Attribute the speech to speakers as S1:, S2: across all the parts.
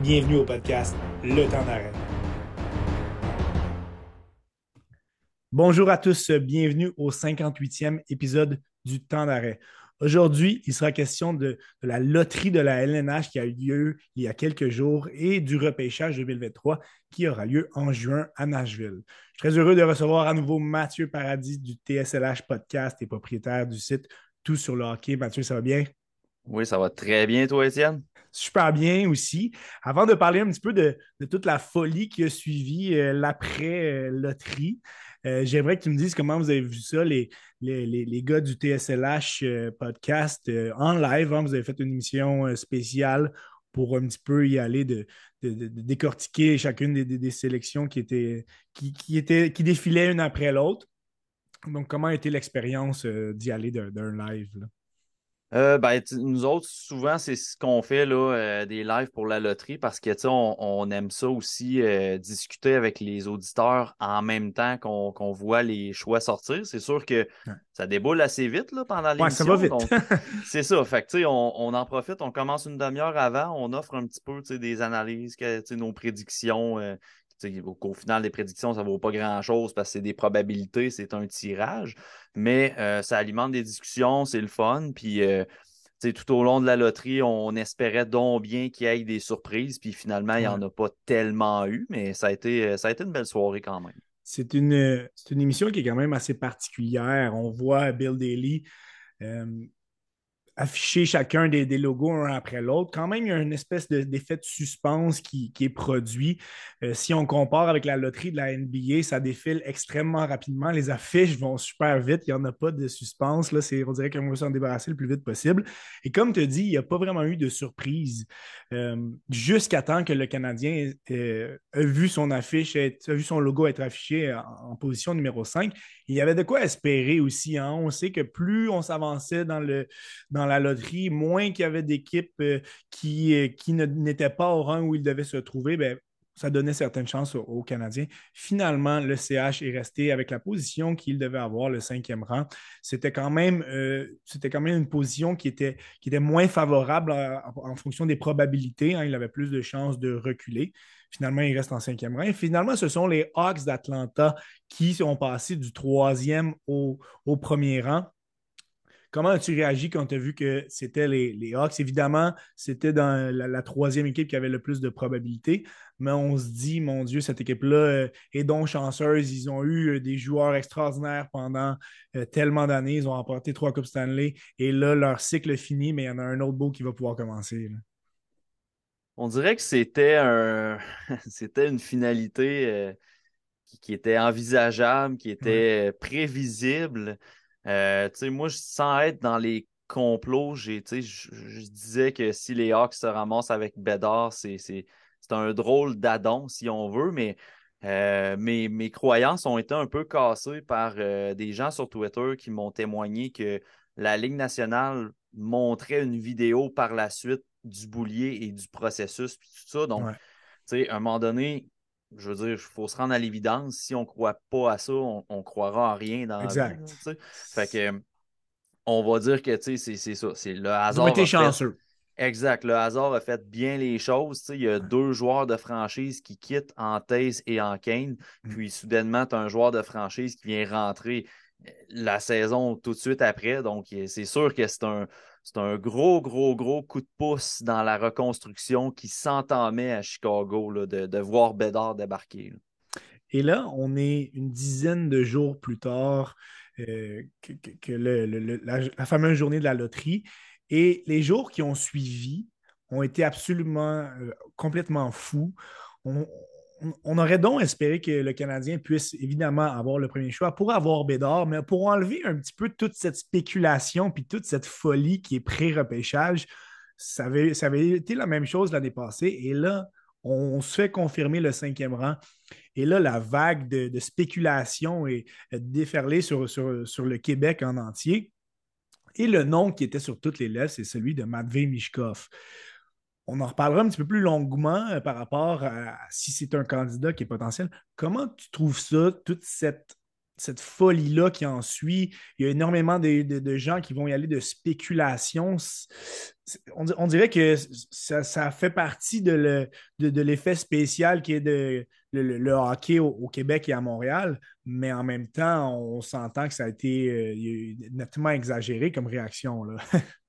S1: Bienvenue au podcast Le temps d'arrêt. Bonjour à tous, bienvenue au 58e épisode du temps d'arrêt. Aujourd'hui, il sera question de, la loterie de la LNH qui a eu lieu il y a quelques jours et du repêchage 2023 qui aura lieu en juin à Nashville. Je suis très heureux de recevoir à nouveau Mathieu Paradis du TSLH Podcast et propriétaire du site Tout sur le hockey. Mathieu, ça va bien?
S2: Oui, ça va très bien, toi, Étienne?
S1: Super bien aussi. Avant de parler un petit peu de, toute la folie qui a suivi euh, l'après-loterie, euh, j'aimerais que tu me dises comment vous avez vu ça, les, les, gars du TSLH euh, podcast en live. Hein. vous avez fait une émission spéciale pour un petit peu y aller de, décortiquer chacune des, sélections qui, étaient, qui, qui, étaient, qui défilaient une après l'autre. Donc, comment a été l'expérience d'y aller d'un live? Là?
S2: Euh, ben, nous autres, souvent, c'est ce qu'on fait là, euh, des lives pour la loterie parce que on, on aime ça aussi euh, discuter avec les auditeurs en même temps qu'on voit les choix sortir. C'est sûr que ça déboule assez vite là, pendant l'émission.
S1: Ouais, ça va vite.
S2: c'est ça. Fait que, on, on en profite, on commence une demi-heure avant, on offre un petit peu des analyses, nos prédictions au final, les prédictions, ça ne vaut pas grand-chose parce que c'est des probabilités, c'est un tirage, mais euh, ça alimente des discussions, c'est le fun. Puis euh, tout au long de la loterie, on espérait donc bien qu'il y ait des surprises, puis finalement, il n'y en a pas tellement eu, mais ça a été, euh, ça a été une belle soirée quand même.
S1: C'est une, une émission qui est quand même assez particulière. On voit Bill Daly afficher chacun des, logos un après l'autre. Quand même, il y a une espèce d'effet de, suspense qui, est produit. Euh, si on compare avec la loterie de la NBA, ça défile extrêmement rapidement. Les affiches vont super vite. Il n'y en a pas de suspense. Là, on dirait qu'on va s'en débarrasser le plus vite possible. Et comme tu dis, il n'y a pas vraiment eu de surprise euh, jusqu'à temps que le Canadien euh, a vu son affiche, a vu son logo être affiché en, position numéro 5. Il y avait de quoi espérer aussi. Hein. On sait que plus on s'avançait dans le la loterie, moins qu'il y avait d'équipes euh, qui, euh, qui n'étaient pas au rang où ils devaient se trouver, ben, ça donnait certaines chances aux, Canadiens. Finalement, le CH est resté avec la position qu'il devait avoir, le cinquième rang. C'était quand même, euh, une position qui était, moins favorable en fonction des probabilités. Hein. il avait plus de chances de reculer. Finalement, il reste en cinquième rang. Finalement, ce sont les Hawks d'Atlanta qui sont passés du troisième au premier rang. Comment as-tu réagi quand tu as vu que c'était les, Hawks? Évidemment, c'était dans la, troisième équipe qui avait le plus de probabilités, mais on se dit, mon Dieu, cette équipe-là euh, est donc chanceuse. Ils ont eu euh, des joueurs extraordinaires pendant euh, tellement d'années. Ils ont remporté trois Coupes Stanley et là, leur cycle est fini, mais il y en a un autre beau qui va pouvoir commencer.
S2: On dirait que c'était un... c'était une finalité qui, était envisageable, qui était prévisible. Euh, moi, sans être dans les complots, je, disais que si les Hawks se ramassent avec Bédard, c'est un drôle d'adon, si on veut, mais euh, mes, croyances ont été un peu cassées par euh, des gens sur Twitter qui m'ont témoigné que la Ligue nationale montrait une vidéo par la suite du boulier et du processus, puis tout ça. Donc, à un moment donné, je veux dire, il faut se rendre à l'évidence. Si on ne croit pas à ça, on ne croira en rien dans
S1: exact.
S2: la vie. Fait que, on va dire que c'est ça. C'est le hasard.
S1: Été chanceux.
S2: Exact. Le hasard a fait bien les choses. Il y a deux joueurs de franchise qui quittent en Thèse et en Kane. Mm. Puis soudainement, tu as un joueur de franchise qui vient rentrer euh, la saison tout de suite après. Donc, c'est sûr que c'est un, c'est un gros, gros, gros coup de pouce dans la reconstruction qui s'entamait à Chicago là, de, voir Bédard débarquer.
S1: Et là, on est une dizaine de jours plus tard euh, que, la, fameuse journée de la loterie. Et les jours qui ont suivi ont été absolument euh, complètement fous. On aurait donc espéré que le Canadien puisse évidemment avoir le premier choix pour avoir Bédard, mais pour enlever un petit peu toute cette spéculation puis toute cette folie qui est pré-repêchage, ça avait, été la même chose l'année passée. Et là, on se fait confirmer le cinquième rang. Et là, la vague de, spéculation est déferlée sur, le Québec en entier. Et le nom qui était sur toutes les lèvres, c'est celui de Matvey Mishkov on en reparlera un petit peu plus longuement euh, par rapport à si c'est un candidat qui est potentiel. Comment tu trouves ça, toute cette folie-là qui en suit? Il y a énormément de, gens qui vont y aller de spéculation. On, dirait que ça, fait partie de l'effet spécial qui est le, hockey au, Québec et à Montréal, mais en même temps, on s'entend que ça a été euh, nettement exagéré comme réaction.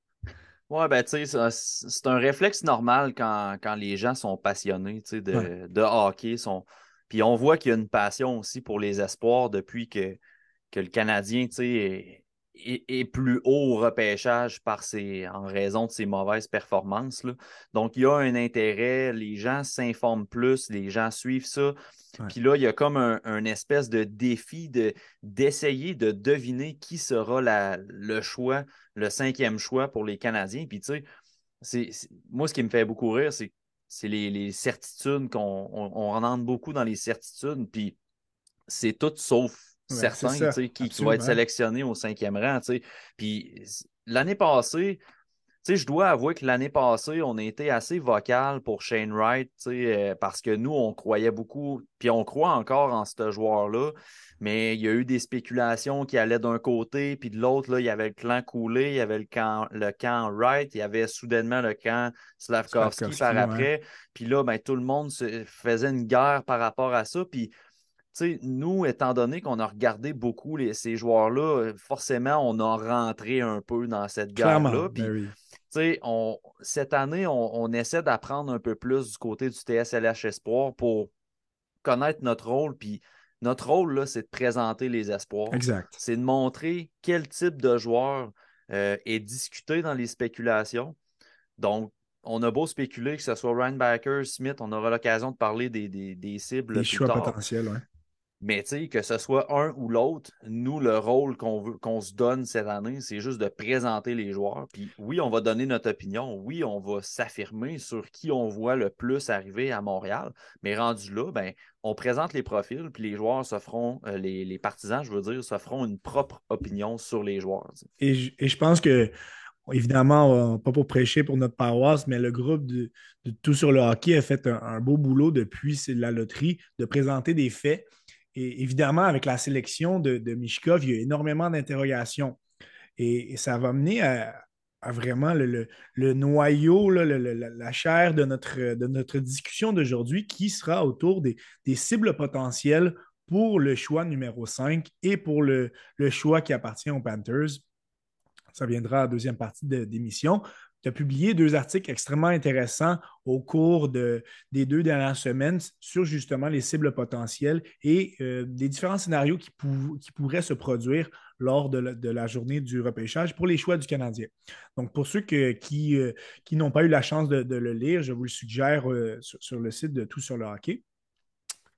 S2: Ouais, ben, tu sais, c'est un réflexe normal quand, les gens sont passionnés de, de hockey. Sont... Puis on voit qu'il y a une passion aussi pour les espoirs depuis que, que le Canadien est, est, plus haut au repêchage par ses, en raison de ses mauvaises performances. Là. Donc, il y a un intérêt, les gens s'informent plus, les gens suivent ça. Puis là, il y a comme un, espèce de défi de, d'essayer de deviner qui sera la, le choix, le cinquième choix pour les Canadiens. Puis tu sais, moi, ce qui me fait beaucoup rire, c'est, c'est les, certitudes qu'on on, rentre beaucoup dans les certitudes. Puis c'est tout sauf certain qui, qui va être sélectionné au cinquième rang. Puis l'année passée, je dois avouer que l'année passée, on a été assez vocal pour Shane Wright, euh, parce que nous, on croyait beaucoup, puis on croit encore en ce joueur-là, mais il y a eu des spéculations qui allaient d'un côté, puis de l'autre, il y avait le clan Coulé, il y avait le camp, le camp Wright, il y avait soudainement le camp Slavkovski par après, puis là, ben, tout le monde se faisait une guerre par rapport à ça, puis nous, étant donné qu'on a regardé beaucoup ces joueurs-là, forcément, on a rentré un peu dans cette guerre-là. Ben cette année, on, essaie d'apprendre un peu plus du côté du TSLH Espoir pour connaître notre rôle. Puis notre rôle, là, c'est de présenter les espoirs.
S1: Exact.
S2: C'est de montrer quel type de joueur euh, est discuté dans les spéculations. Donc, on a beau spéculer que ce soit Ryan Baker, Smith, on aura l'occasion de parler des, des, cibles.
S1: Des choix potentiels, oui.
S2: Mais que ce soit un ou l'autre, nous, le rôle qu'on se donne cette année, c'est juste de présenter les joueurs. Puis oui, on va donner notre opinion. Oui, on va s'affirmer sur qui on voit le plus arriver à Montréal. Mais rendu là, ben, on présente les profils, puis les joueurs se feront, euh, les, partisans, je veux dire, se feront une propre opinion sur les joueurs.
S1: Et je, pense que évidemment, pas pour prêcher pour notre paroisse, mais le groupe de, Tout sur le hockey a fait un beau boulot depuis la loterie de présenter des faits et évidemment, avec la sélection de, Mishkov, il y a énormément d'interrogations. Et, ça va mener à, vraiment le, noyau, la, chair de notre, discussion d'aujourd'hui qui sera autour des, cibles potentielles pour le choix numéro 5 et pour le, choix qui appartient aux Panthers. Ça viendra à la deuxième partie de l'émission tu as publié deux articles extrêmement intéressants au cours de, des deux dernières semaines sur justement les cibles potentielles et euh, des différents scénarios qui, pourraient se produire lors de la, journée du repêchage pour les choix du Canadien. Donc, pour ceux qui, euh, qui n'ont pas eu la chance de, le lire, je vous le suggère euh, sur, le site de Tout sur le hockey.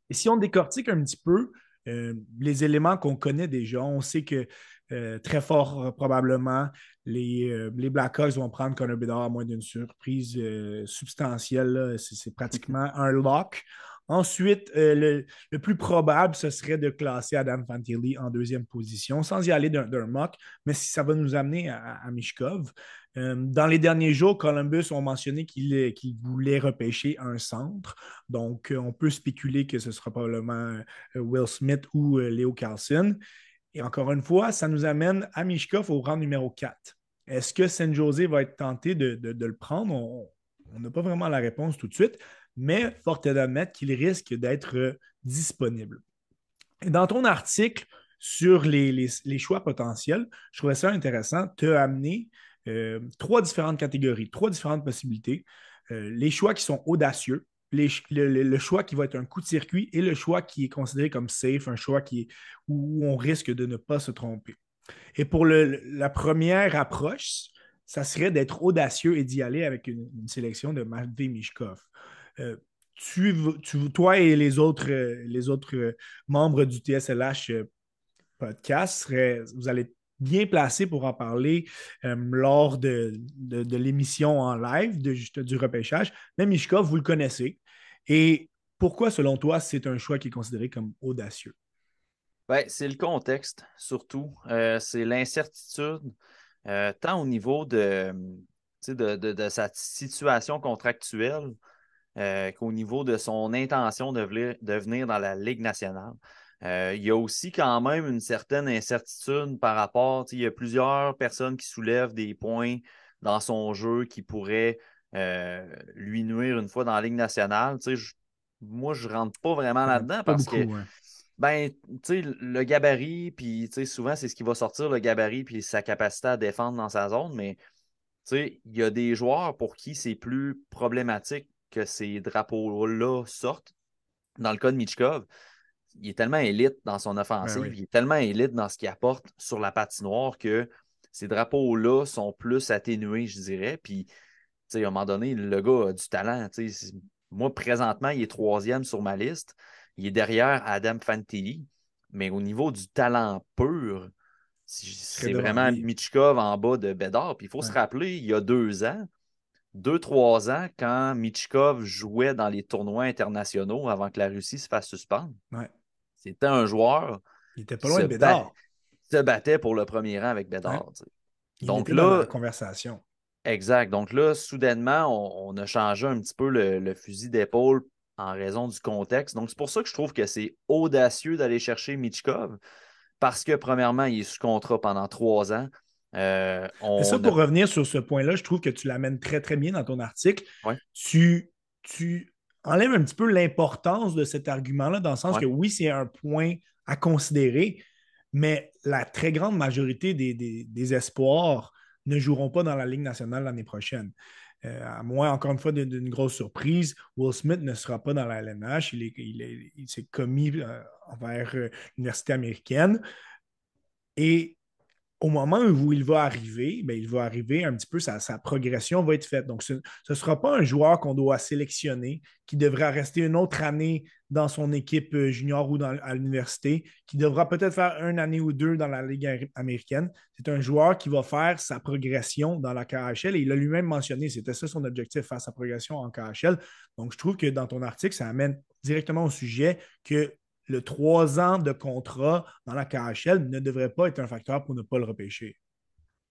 S1: Et si on décortique un petit peu les éléments qu'on connaît déjà, on sait que euh, très fort euh, probablement. Les, euh, les, Blackhawks vont prendre Connor Bedard à moins d'une surprise substantielle. C'est pratiquement un lock. Ensuite, le, plus probable, ce serait de classer Adam Fantilli en deuxième position, sans y aller d'un mock, mais si ça va nous amener à, Mishkov. dans les derniers jours, Columbus ont mentionné qu'ils voulaient repêcher un centre. Donc, on peut spéculer que ce sera probablement Will Smith ou Léo Carlson. Et encore une fois, ça nous amène à Mishkov au rang numéro 4. Est-ce que San José va être tenté de, le prendre? On n'a pas vraiment la réponse tout de suite, mais fort est d'admettre qu'il risque d'être disponible. dans ton article sur les, choix potentiels, je trouvais ça intéressant. Tu as amené euh, trois différentes catégories, trois différentes possibilités. Euh, les choix qui sont audacieux, le, choix qui va être un coup de circuit et le choix qui est considéré comme safe, un choix qui est, où on risque de ne pas se tromper. Et pour la première approche, ça serait d'être audacieux et d'y aller avec une, sélection de Matvey Mishkov. Euh, tu, toi et les autres, membres du TSLH euh, podcast, vous allez bien placé pour en parler euh, lors de, l'émission en live du repêchage. Mais Mishkov, vous le connaissez. Et pourquoi, selon toi, c'est un choix qui est considéré comme audacieux?
S2: Ben, c'est le contexte, surtout. Euh, c'est l'incertitude, euh, tant au niveau de, sa situation contractuelle qu'au niveau de son intention de, de venir dans la Ligue nationale. Euh, il y a aussi quand même une certaine incertitude par rapport, il y a plusieurs personnes qui soulèvent des points dans son jeu qui pourraient euh, lui nuire une fois dans la Ligue nationale. moi, je ne rentre pas vraiment là-dedans parce que ben, le gabarit, puis souvent, c'est ce qui va sortir, le gabarit, puis sa capacité à défendre dans sa zone, mais il y a des joueurs pour qui c'est plus problématique que ces drapeaux-là sortent. Dans le cas de Michkov, il est tellement élite dans son offensive, ben il est tellement élite dans ce qu'il apporte sur la patinoire que ces drapeaux-là sont plus atténués, je dirais. Puis, à un moment donné, le gars a du talent. Moi, présentement, il est troisième sur ma liste. Il est derrière Adam Fantilli. Mais au niveau du talent pur, c'est vraiment Michkov en bas de Bédard. Puis il faut se rappeler, il y a deux ans, deux, trois ans, quand Michkov jouait dans les tournois internationaux avant que la Russie se fasse suspendre, c'était un joueur.
S1: Il était pas loin de Bédard.
S2: Il se battait pour le premier rang avec Bédard.
S1: Donc là, la conversation.
S2: Exact. Donc là, soudainement, on, a changé un petit peu le, fusil d'épaule en raison du contexte. Donc c'est pour ça que je trouve que c'est audacieux d'aller chercher Michkov parce que, premièrement, il est sous contrat pendant trois ans.
S1: Euh, ça, pour revenir sur ce point-là, je trouve que tu l'amènes très, très bien dans ton article. Tu, tu enlèves un petit peu l'importance de cet argument-là, dans le sens que oui, c'est un point à considérer, mais la très grande majorité des, espoirs ne joueront pas dans la Ligue nationale l'année prochaine. Euh, à moins, encore une fois, d'une grosse surprise, Will Smith ne sera pas dans la LNH. Il, s'est commis euh, envers euh, l'université américaine. Et au moment où il va arriver, ben, il va arriver un petit peu, sa, progression va être faite. Donc, ce ne sera pas un joueur qu'on doit sélectionner, qui devra rester une autre année dans son équipe euh, junior ou à l'université, qui devra peut-être faire une année ou deux dans la Ligue américaine. C'est un joueur qui va faire sa progression dans la KHL et il a lui-même mentionné, c'était ça son objectif, faire sa progression en KHL. Donc, je trouve que dans ton article, ça amène directement au sujet que le trois ans de contrat dans la KHL ne devrait pas être un facteur pour ne pas le repêcher.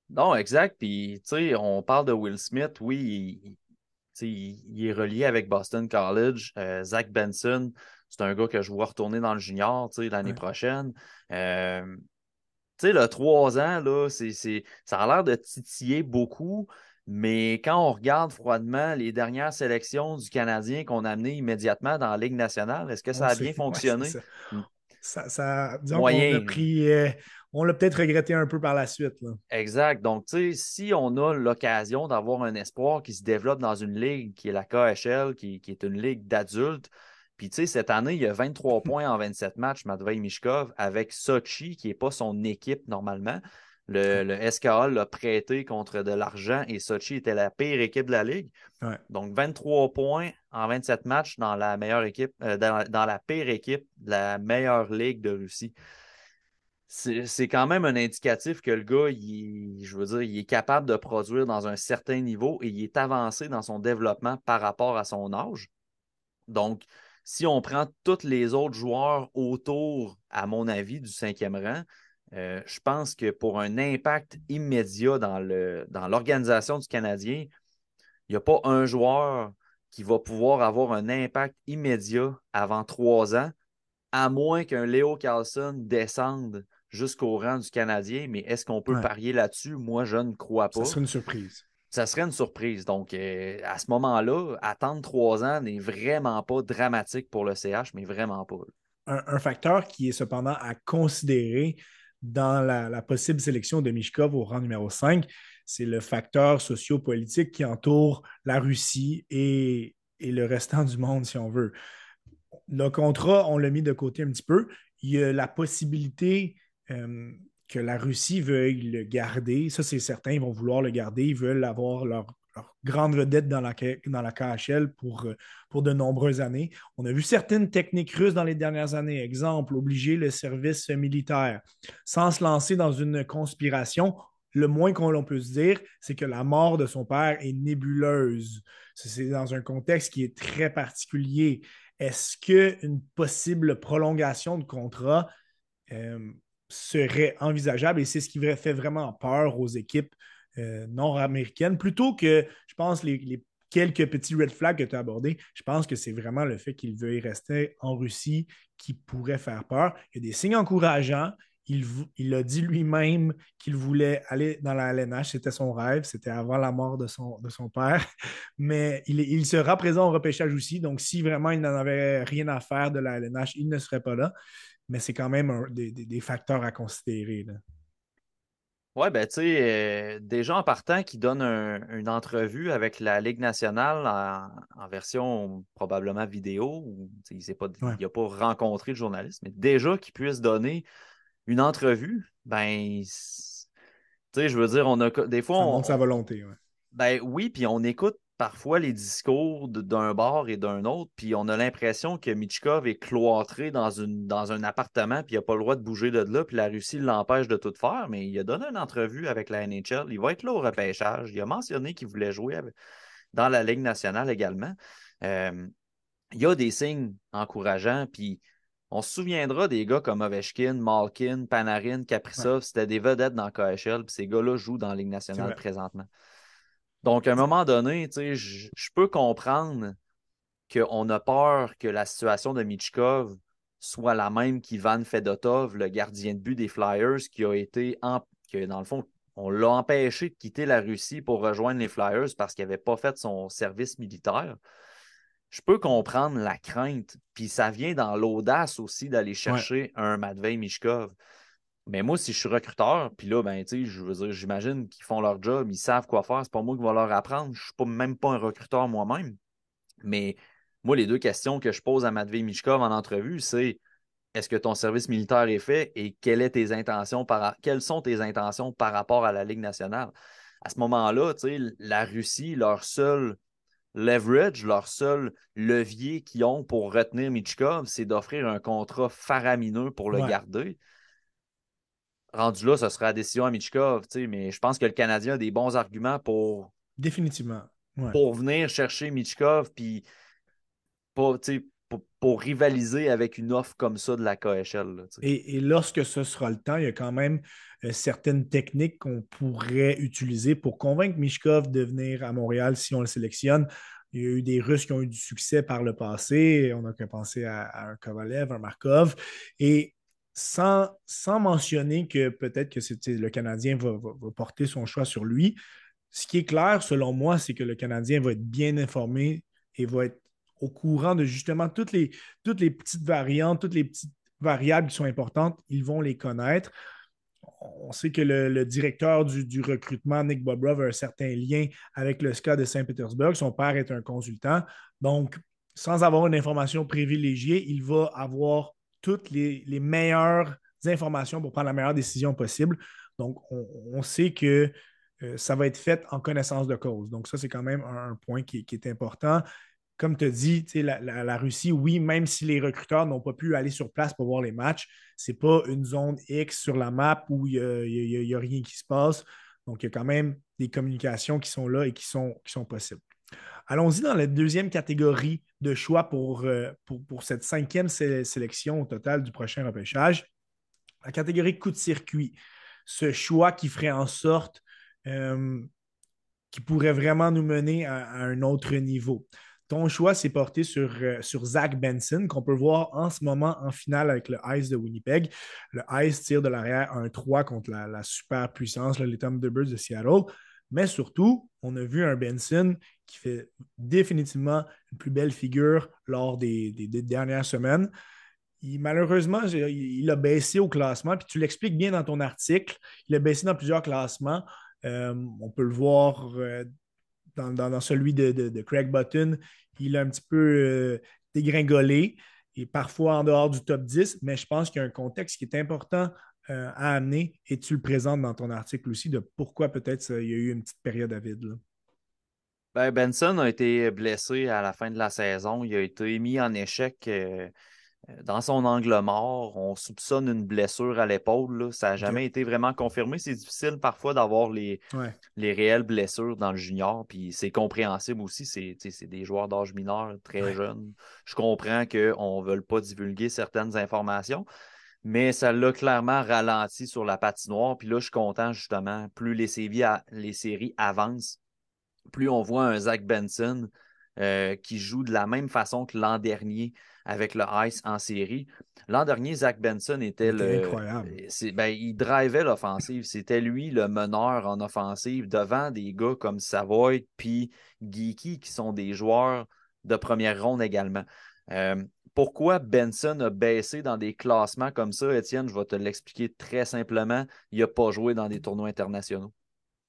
S2: Non, exact. Puis, tu sais, on parle de Will Smith. Oui, il, est relié avec Boston College. Euh, Zach Benson, c'est un gars que je vois retourner dans le junior l'année prochaine. Euh, tu sais, le trois ans, là, ça a l'air de titiller beaucoup. Mais quand on regarde froidement les dernières sélections du Canadien qu'on a amenées immédiatement dans la Ligue nationale, est-ce que ça a bien fonctionné?
S1: ça. Ça, disons a pris, euh, on l'a peut-être regretté un peu par la suite.
S2: Exact. Donc, tu sais, si on a l'occasion d'avoir un espoir qui se développe dans une ligue qui est la KHL, qui, qui est une ligue d'adultes, puis, tu sais, cette année, il y a 23 points en 27 matchs, Matvei Mishkov, avec Sochi, qui n'est pas son équipe normalement. Le, le SKA l'a prêté contre de l'argent et Sochi était la pire équipe de la Ligue. Donc 23 points en 27 matchs dans la meilleure équipe, euh, dans, la pire équipe de la meilleure Ligue de Russie. C'est quand même un indicatif que le gars, je veux dire, il est capable de produire dans un certain niveau et il est avancé dans son développement par rapport à son âge. Donc, si on prend tous les autres joueurs autour, à mon avis, du cinquième rang, euh, je pense que pour un impact immédiat dans, le, dans l'organisation du Canadien, il n'y a pas un joueur qui va pouvoir avoir un impact immédiat avant trois ans, à moins qu'un Léo Carlson descende jusqu'au rang du Canadien. Mais est-ce qu'on peut parier là-dessus? Moi, je ne crois pas. Ça
S1: serait une surprise.
S2: Ça serait une surprise. Donc, euh, à ce moment-là, attendre trois ans n'est vraiment pas dramatique pour le CH, mais vraiment pas.
S1: un facteur qui est cependant à considérer, dans la, possible sélection de Mishkov au rang numéro 5, c'est le facteur sociopolitique qui entoure la Russie et, le restant du monde, si on veut. Le contrat, on l'a mis de côté un petit peu. Il y a la possibilité euh, que la Russie veuille le garder. Ça, c'est certain, ils vont vouloir le garder. Ils veulent avoir leur grande vedette dans la, KHL pour, euh, pour de nombreuses années. On a vu certaines techniques russes dans les dernières années. Exemple, obliger le service militaire. Sans se lancer dans une conspiration, le moins qu'on peut se dire, c'est que la mort de son père est nébuleuse. C'est dans un contexte qui est très particulier. Est-ce qu'une possible prolongation de contrat euh, serait envisageable? Et c'est ce qui fait vraiment peur aux équipes euh, nord-américaine, plutôt que, je pense, les, quelques petits red flags que tu as abordés, je pense que c'est vraiment le fait qu'il veuille rester en Russie qui pourrait faire peur. Il y a des signes encourageants. Il, a dit lui-même qu'il voulait aller dans la LNH. C'était son rêve. C'était avant la mort de son, de son père. Mais il, sera présent au repêchage aussi. Donc, si vraiment il n'en avait rien à faire de la LNH, il ne serait pas là. Mais c'est quand même des, facteurs à considérer.
S2: Oui, ben tu sais, euh, des gens en partant qui donnent une entrevue avec la Ligue nationale en, version probablement vidéo, il n'a pas, rencontré le journaliste, mais déjà qu'ils puissent donner une entrevue, ben, tu sais, je veux dire, on a des fois. Ça
S1: montre sa volonté,
S2: Ben oui, puis on écoute parfois les discours d'un bord et d'un autre, puis on a l'impression que Michkov est cloîtré dans, une, dans un appartement, puis il n'a pas le droit de bouger de là, puis la Russie l'empêche de tout faire, mais il a donné une entrevue avec la NHL. Il va être là au repêchage. Il a mentionné qu'il voulait jouer dans la Ligue nationale également. Euh, il y a des signes encourageants, puis on se souviendra des gars comme Ovechkin, Malkin, Panarin, Kaprizov, c'était des vedettes dans KHL, puis ces gars-là jouent dans la Ligue nationale présentement. Donc, à un moment donné, je, peux comprendre qu'on a peur que la situation de Michkov soit la même qu'Ivan Fedotov, le gardien de but des Flyers, qui a été, en, que dans le fond, on l'a empêché de quitter la Russie pour rejoindre les Flyers parce qu'il n'avait pas fait son service militaire. Je peux comprendre la crainte, puis ça vient dans l'audace aussi d'aller chercher un Matvei Mishkov. Mais moi, si je suis recruteur, puis là, ben, tu sais, je veux dire, j'imagine qu'ils font leur job, ils savent quoi faire, c'est pas moi qui vais leur apprendre. Je suis pas, même pas un recruteur moi-même. Mais moi, les deux questions que je pose à Matvey Mishkov en entrevue, c'est est-ce que ton service militaire est fait et quelles, est tes intentions par, quelles sont tes intentions par rapport à la Ligue nationale? À ce moment-là, la Russie, leur seul leverage, leur seul levier qu'ils ont pour retenir Michkov, c'est d'offrir un contrat faramineux pour le garder rendu là, ce sera la décision à Michkov, mais je pense que le Canadien a des bons arguments pour.
S1: Définitivement.
S2: Pour venir chercher Michkov, puis pour, pour, rivaliser avec une offre comme ça de la KHL.
S1: et, lorsque ce sera le temps, il y a quand même euh, certaines techniques qu'on pourrait utiliser pour convaincre Michkov de venir à Montréal si on le sélectionne. Il y a eu des Russes qui ont eu du succès par le passé. On a qu'à penser à, à, un Kovalev, un Markov. Et sans, mentionner que peut-être que le Canadien va, porter son choix sur lui. Ce qui est clair, selon moi, c'est que le Canadien va être bien informé et va être au courant de justement toutes les, toutes les petites variantes, toutes les petites variables qui sont importantes, ils vont les connaître. On sait que le, directeur du, recrutement, Nick Bobrov, a un certain lien avec le SCA de Saint-Pétersbourg. Son père est un consultant. Donc, sans avoir une information privilégiée, il va avoir toutes les, meilleures informations pour prendre la meilleure décision possible. Donc, on, sait que euh, ça va être fait en connaissance de cause. Donc, ça, c'est quand même un, point qui, est important. Comme tu as dit, la, Russie, oui, même si les recruteurs n'ont pas pu aller sur place pour voir les matchs, ce n'est pas une zone X sur la map où il n'y a, rien qui se passe. Donc, il y a quand même des communications qui sont là et qui sont, qui sont possibles. Allons-y dans la deuxième catégorie de choix pour, euh, cette cinquième sélection au total du prochain repêchage. La catégorie coup de circuit. Ce choix qui ferait en sorte euh, qui pourrait vraiment nous mener à, un autre niveau. Ton choix s'est porté sur, euh, sur Zach Benson, qu'on peut voir en ce moment en finale avec le Ice de Winnipeg. Le Ice tire de l'arrière un 3 contre la, super puissance, les Thunderbirds de Seattle. Mais surtout, on a vu un Benson qui fait définitivement une plus belle figure lors des, dernières semaines. malheureusement, il, a baissé au classement, puis tu l'expliques bien dans ton article. Il a baissé dans plusieurs classements. Euh, on peut le voir euh, dans, celui de, Craig Button. Il a un petit peu euh, dégringolé et parfois en dehors du top 10, mais je pense qu'il y a un contexte qui est important à amener et tu le présentes dans ton article aussi de pourquoi peut-être il y a eu une petite période à vide. Là.
S2: Ben, Benson a été blessé à la fin de la saison. Il a été mis en échec euh, dans son angle mort. On soupçonne une blessure à l'épaule. Ça n'a jamais été vraiment confirmé. C'est difficile parfois d'avoir les, les réelles blessures dans le junior. Puis c'est compréhensible aussi. C'est des joueurs d'âge mineur très jeunes. Je comprends qu'on ne veut pas divulguer certaines informations. Mais ça l'a clairement ralenti sur la patinoire. Puis là, je suis content justement. Plus les séries, les séries avancent, plus on voit un Zach Benson euh, qui joue de la même façon que l'an dernier avec le Ice en série. L'an dernier, Zach Benson était le.
S1: Incroyable.
S2: Ben, il drivait l'offensive. C'était lui le meneur en offensive devant des gars comme Savoy puis Geeky qui sont des joueurs de première ronde également. Euh, pourquoi Benson a baissé dans des classements comme ça, Étienne? Je vais te l'expliquer très simplement. Il n'a pas joué dans des tournois internationaux.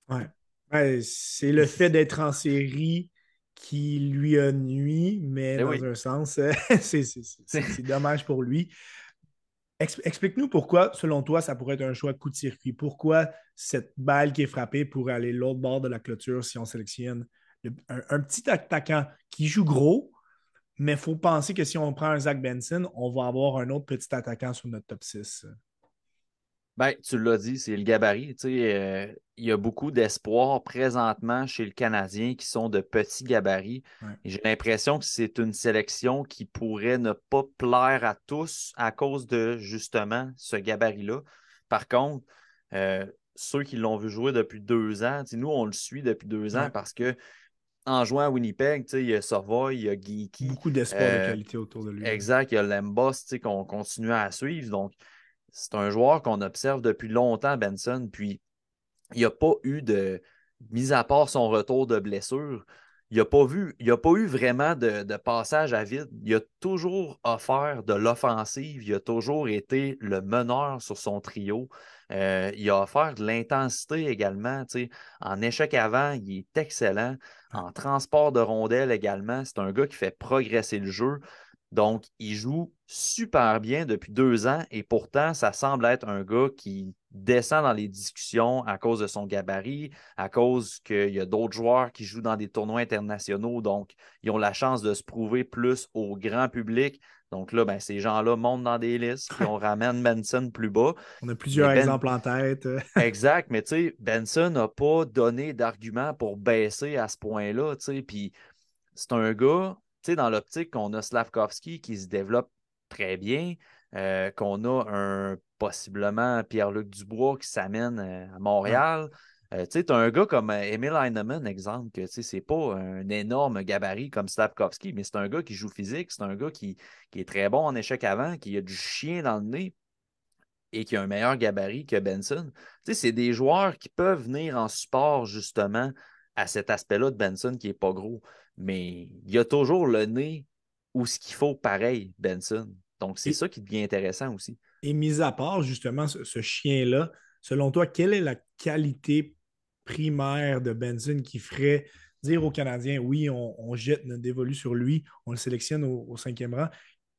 S1: Ouais. c'est le fait d'être en série qui lui a nuit, mais ben dans un sens, c'est dommage pour lui. Explique-nous pourquoi, selon toi, ça pourrait être un choix coup de circuit. Pourquoi cette balle qui est frappée pourrait aller l'autre bord de la clôture si on sélectionne un, petit attaquant qui joue gros, mais il faut penser que si on prend un Zach Benson, on va avoir un autre petit attaquant sur notre top 6.
S2: Ben, tu l'as dit, c'est le gabarit. Euh, il y a beaucoup d'espoir présentement chez le Canadien qui sont de petits gabarits. J'ai l'impression que c'est une sélection qui pourrait ne pas plaire à tous à cause de justement ce gabarit-là. Par contre, euh, ceux qui l'ont vu jouer depuis deux ans, nous, on le suit depuis deux ans parce que en jouant à Winnipeg, il y a Savoy, il y a Geeky.
S1: Beaucoup d'espoir de euh, qualité autour de lui.
S2: Exact, il y a Lembos qu'on continue à suivre. Donc, c'est un joueur qu'on observe depuis longtemps, Benson. Puis, il n'y a pas eu de, mis à part son retour de blessure, il n'a pas, vu, il a pas eu vraiment de, passage à vide. Il a toujours offert de l'offensive. Il a toujours été le meneur sur son trio. Euh, il a offert de l'intensité également. En échec avant, il est excellent. En transport de rondelles également, c'est un gars qui fait progresser le jeu. Donc, il joue super bien depuis deux ans et pourtant, ça semble être un gars qui descend dans les discussions à cause de son gabarit, à cause qu'il y a d'autres joueurs qui jouent dans des tournois internationaux, donc ils ont la chance de se prouver plus au grand public. Donc là, ben, ces gens-là montent dans des listes, puis on ramène Benson plus bas.
S1: On a plusieurs ben exemples en tête.
S2: exact, mais tu sais, Benson n'a pas donné d'argument pour baisser à ce point-là, tu sais, puis c'est un gars, tu sais, dans l'optique qu'on a Slavkovski qui se développe très bien, euh, qu'on a un possiblement Pierre-Luc Dubois qui s'amène euh, à Montréal. Euh, tu sais, as un gars comme Emil Heinemann, exemple, que c'est pas un énorme gabarit comme Slavkovski, mais c'est un gars qui joue physique, c'est un gars qui, qui, est très bon en échec avant, qui a du chien dans le nez et qui a un meilleur gabarit que Benson. Tu sais, c'est des joueurs qui peuvent venir en support justement à cet aspect-là de Benson qui n'est pas gros mais il y a toujours le nez ou ce qu'il faut pareil, Benson. Donc, c'est ça qui devient intéressant aussi.
S1: Et mis à part justement ce, chien-là, selon toi, quelle est la qualité primaire de Benson qui ferait dire aux Canadiens, oui, on, jette notre dévolu sur lui, on le sélectionne au, cinquième rang.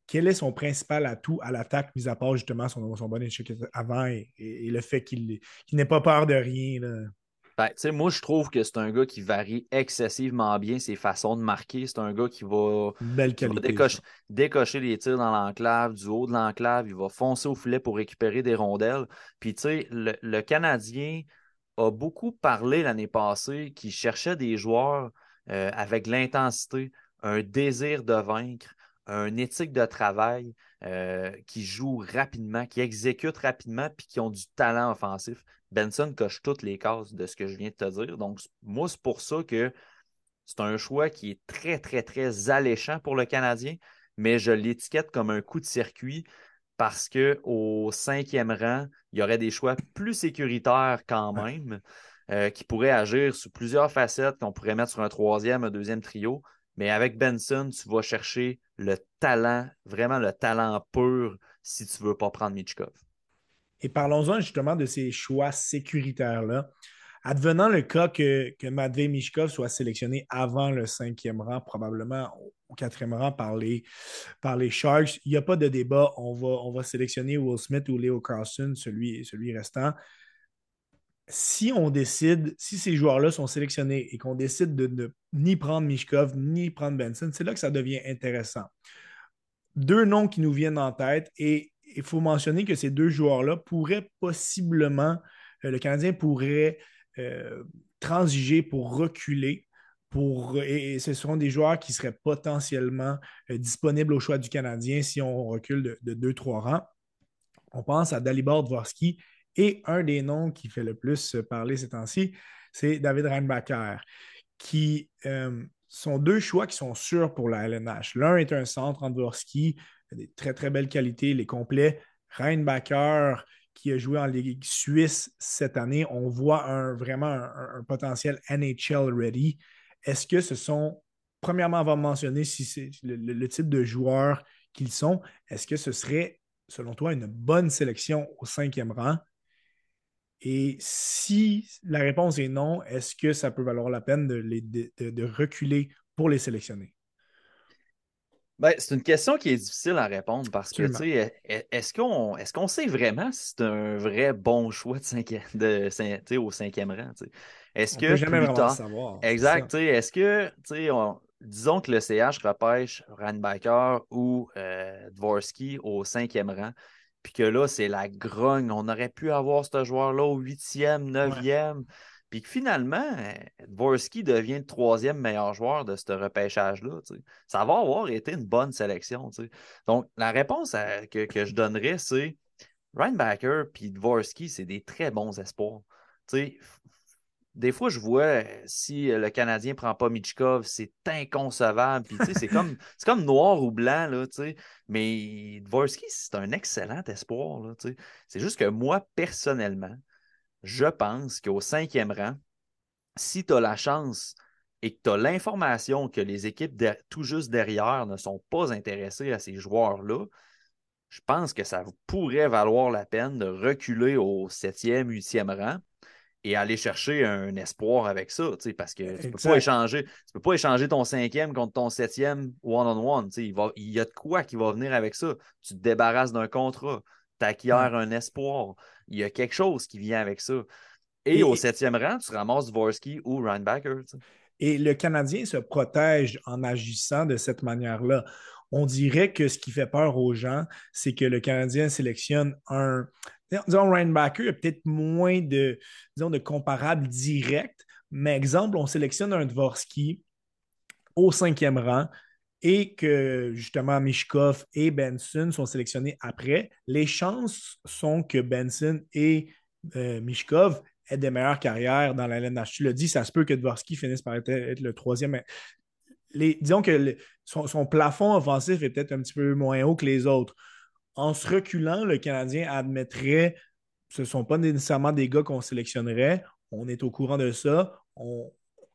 S1: Quel est son principal atout à l'attaque, mis à part justement son, son bon échec avant et, le fait qu'il n'ait pas peur de rien? Là?
S2: Ben, moi, je trouve que c'est un gars qui varie excessivement bien ses façons de marquer. C'est un gars qui va, décocher, les tirs dans l'enclave, du haut de l'enclave. Il va foncer au filet pour récupérer des rondelles. Puis, tu sais, le, Canadien a beaucoup parlé l'année passée qu'il cherchait des joueurs euh, avec l'intensité, un désir de vaincre, un éthique de travail euh, qui joue rapidement, qui exécute rapidement, puis qui ont du talent offensif. Benson coche toutes les cases de ce que je viens de te dire. Donc, moi, c'est pour ça que c'est un choix qui est très, très, très alléchant pour le Canadien, mais je l'étiquette comme un coup de circuit parce qu'au cinquième rang, il y aurait des choix plus sécuritaires quand même, euh, qui pourraient agir sous plusieurs facettes qu'on pourrait mettre sur un troisième, un deuxième trio. Mais avec Benson, tu vas chercher le talent, vraiment le talent pur si tu ne veux pas prendre Michkov.
S1: Et parlons-en justement de ces choix sécuritaires-là. Advenant le cas que, que Mishkov soit sélectionné avant le cinquième rang, probablement au quatrième rang par les, par les Sharks, il n'y a pas de débat. On va, on va sélectionner Will Smith ou Leo Carlson, celui, celui restant. Si on décide, si ces joueurs-là sont sélectionnés et qu'on décide de ne ni prendre Mishkov ni prendre Benson, c'est là que ça devient intéressant. Deux noms qui nous viennent en tête et il faut mentionner que ces deux joueurs-là pourraient possiblement, euh, le Canadien pourrait euh, transiger pour reculer. Et, ce seront des joueurs qui seraient potentiellement euh, disponibles au choix du Canadien si on recule de, deux, trois rangs. On pense à Dalibor Dvorsky et un des noms qui fait le plus parler ces temps-ci, c'est David Reinbacher qui euh, sont deux choix qui sont sûrs pour la LNH. L'un est un centre en Dvorsky, des très très belles qualités, les complets. Reinbacker, qui a joué en Ligue suisse cette année, on voit un, vraiment un, potentiel NHL ready. Est-ce que ce sont, premièrement, on va mentionner le, type de joueurs qu'ils sont. Est-ce que ce serait, selon toi, une bonne sélection au cinquième rang? Et si la réponse est non, est-ce que ça peut valoir la peine de, de reculer pour les sélectionner?
S2: Ben, c'est une question qui est difficile à répondre parce que, tu sais, est-ce qu'on est qu'on sait vraiment si c'est un vrai bon choix de, cinquième, de au cinquième rang? Est-ce que.
S1: Peut jamais vraiment savoir.
S2: Exact. Est-ce que, tu sais, disons que le CH repêche Randbacker ou euh, Dvorsky au cinquième rang, puis que là, c'est la grogne. On aurait pu avoir ce joueur-là au huitième, neuvième. Puis que finalement, Dvorsky devient le troisième meilleur joueur de ce repêchage-là. Ça va avoir été une bonne sélection. Donc, la réponse que, je donnerais, c'est Reinbacker et Dvorsky, c'est des très bons espoirs. des fois, je vois si le Canadien ne prend pas Michkov, c'est inconcevable. c'est comme, comme noir ou blanc, là, mais Dvorsky, c'est un excellent espoir. C'est juste que moi, personnellement, je pense qu'au cinquième rang, si tu as la chance et que tu as l'information que les équipes tout juste derrière ne sont pas intéressées à ces joueurs-là, je pense que ça pourrait valoir la peine de reculer au septième, huitième rang et aller chercher un espoir avec ça, parce que tu ne peux, pas échanger, peux pas échanger ton cinquième contre ton septième one-on-one. il, il y a de quoi qui va venir avec ça. Tu te débarrasses d'un contrat, tu acquiers un espoir il y a quelque chose qui vient avec ça. Et, au septième rang, tu ramasses Dvorsky ou Reinbacker.
S1: Et le Canadien se protège en agissant de cette manière-là. On dirait que ce qui fait peur aux gens, c'est que le Canadien sélectionne un. Disons, Reinbacker a peut-être moins de, disons, de comparables directs, mais exemple, on sélectionne un Dvorsky au cinquième rang et que justement Mishkov et Benson sont sélectionnés après, les chances sont que Benson et euh, Mishkov aient des meilleures carrières dans la LNH. Tu l'as dit, ça se peut que Dvorsky finisse par être, le troisième. Mais disons que son, plafond offensif est peut-être un petit peu moins haut que les autres. En se reculant, le Canadien admettrait ce ne sont pas nécessairement des gars qu'on sélectionnerait. On est au courant de ça.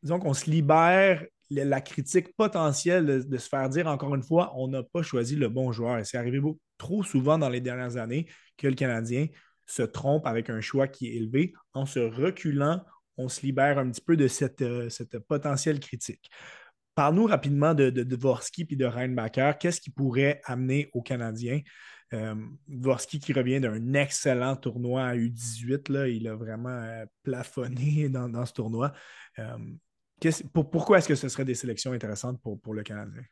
S1: disons qu'on se libère la critique potentielle de, se faire dire encore une fois, on n'a pas choisi le bon joueur. Et c'est arrivé trop souvent dans les dernières années que le Canadien se trompe avec un choix qui est élevé. En se reculant, on se libère un petit peu de cette, euh, potentielle critique. Parle-nous rapidement de, de Dvorsky et de Reinbacher. Qu'est-ce qui pourrait amener aux Canadiens? Euh, Dvorsky qui revient d'un excellent tournoi à U18, là, il a vraiment euh, plafonné dans, ce tournoi. Euh, pourquoi est-ce que ce serait des sélections intéressantes pour, pour le Canadien?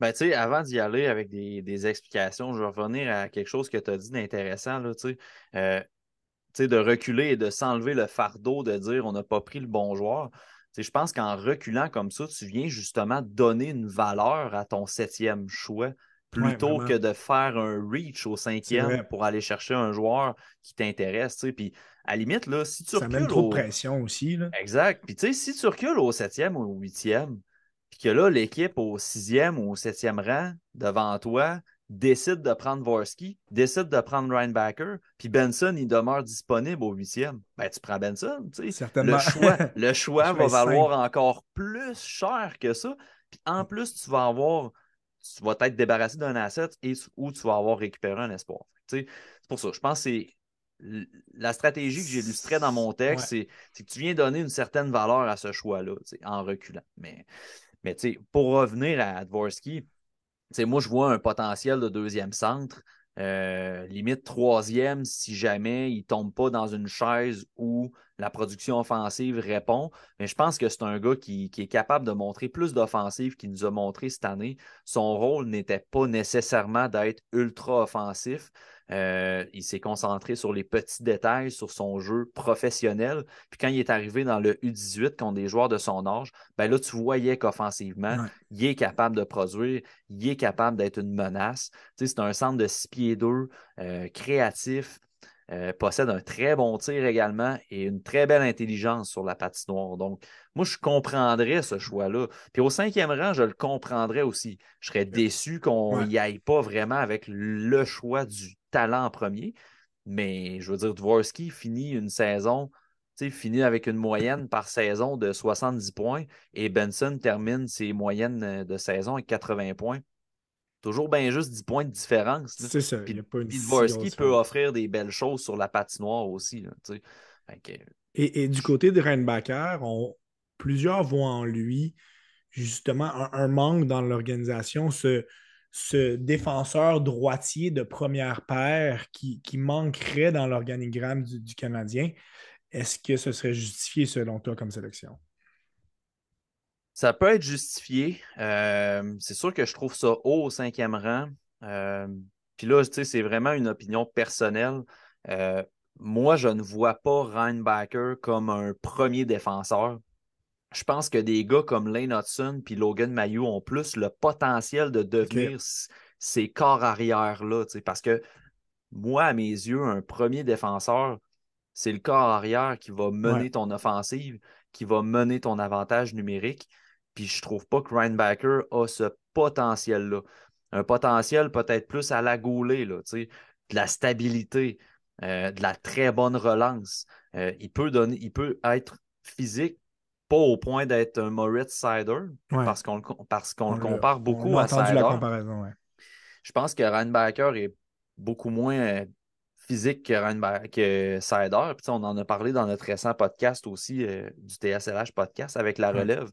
S2: Ben, avant d'y aller avec des, explications, je vais revenir à quelque chose que tu as dit d'intéressant. Euh, de reculer et de s'enlever le fardeau de dire on n'a pas pris le bon joueur. je pense qu'en reculant comme ça, tu viens justement donner une valeur à ton septième choix plutôt que de faire un reach au cinquième pour aller chercher un joueur qui t'intéresse. Puis à la limite, là, si tu
S1: Ça trop de pression aussi. Là.
S2: Exact. Puis tu sais, si tu recules au septième ou au huitième, puis que là, l'équipe au sixième ou au septième rang devant toi décide de prendre Vorsky, décide de prendre Reinbacker, puis Benson, il demeure disponible au huitième, ben tu prends Benson.
S1: Certainement.
S2: Le choix, le choix va valoir encore plus cher que ça. Puis en plus, tu vas avoir tu vas être débarrassé d'un asset et, ou tu vas avoir récupéré un espoir. C'est pour ça. Je pense que c'est la stratégie que j'illustrais dans mon texte, c'est que tu viens donner une certaine valeur à ce choix-là en reculant. Mais, mais pour revenir à Dvorsky, moi, je vois un potentiel de deuxième centre. Euh, limite troisième si jamais il ne tombe pas dans une chaise où la production offensive répond. Mais je pense que c'est un gars qui, est capable de montrer plus d'offensive qu'il nous a montré cette année. Son rôle n'était pas nécessairement d'être ultra offensif. Euh, il s'est concentré sur les petits détails, sur son jeu professionnel. Puis quand il est arrivé dans le U18 contre des joueurs de son âge, ben là, tu voyais qu'offensivement, il est capable de produire, il est capable d'être une menace. c'est un centre de 6 pieds 2, euh, créatif, euh, possède un très bon tir également et une très belle intelligence sur la patinoire. Donc, moi, je comprendrais ce choix-là. Puis au cinquième rang, je le comprendrais aussi. Je serais déçu qu'on n'y aille pas vraiment avec le choix du talent en premier. Mais je veux dire, Dvorsky finit une saison, finit avec une moyenne par saison de 70 points et Benson termine ses moyennes euh, de saison avec 80 points. Toujours bien juste 10 points de différence.
S1: C'est ça.
S2: Puis, Dvorsky peut offrir des belles choses sur la patinoire aussi.
S1: et, du côté de Reinbacher, plusieurs voient en lui justement un, manque dans l'organisation, ce, ce, défenseur droitier de première paire qui, manquerait dans l'organigramme du, Canadien. Est-ce que ce serait justifié selon toi comme sélection?
S2: Ça peut être justifié. Euh, c'est sûr que je trouve ça haut au cinquième rang. Euh, puis là, c'est vraiment une opinion personnelle. Euh, moi, je ne vois pas Reinbacker comme un premier défenseur. Je pense que des gars comme Lane Hudson puis Logan Mayou ont plus le potentiel de devenir ces corps arrière-là. Parce que moi, à mes yeux, un premier défenseur, c'est le corps arrière qui va mener ton offensive, qui va mener ton avantage numérique. Puis je trouve pas que Reinbacker a ce potentiel-là. Un potentiel peut-être plus à la gaulée, là, de la stabilité, euh, de la très bonne relance. Euh, il, peut donner, il peut être physique, pas au point d'être un Moritz Sider, parce qu'on parce qu'on le compare beaucoup à Sider. la comparaison, Je pense que Reinbacker est beaucoup moins euh, physique que, que Sider. Puis, on en a parlé dans notre récent podcast aussi, du TSLH podcast avec la relève.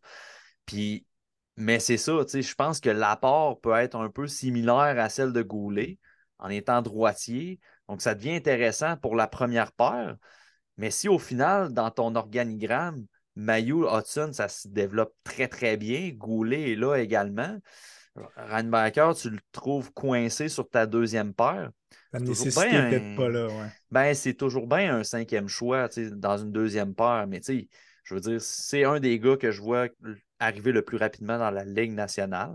S2: Puis, mais c'est ça, tu sais, je pense que l'apport peut être un peu similaire à celle de Goulet en étant droitier. Donc, ça devient intéressant pour la première paire. Mais si au final, dans ton organigramme, Mayu, Hudson, ça se développe très, très bien. Goulet est là également. Reinbacker, tu le trouves coincé sur ta deuxième paire.
S1: La nécessité peut-être pas là, ouais.
S2: Ben, c'est toujours bien un cinquième choix dans une deuxième paire. Mais tu sais, je veux dire, c'est un des gars que je vois arriver le plus rapidement dans la Ligue nationale.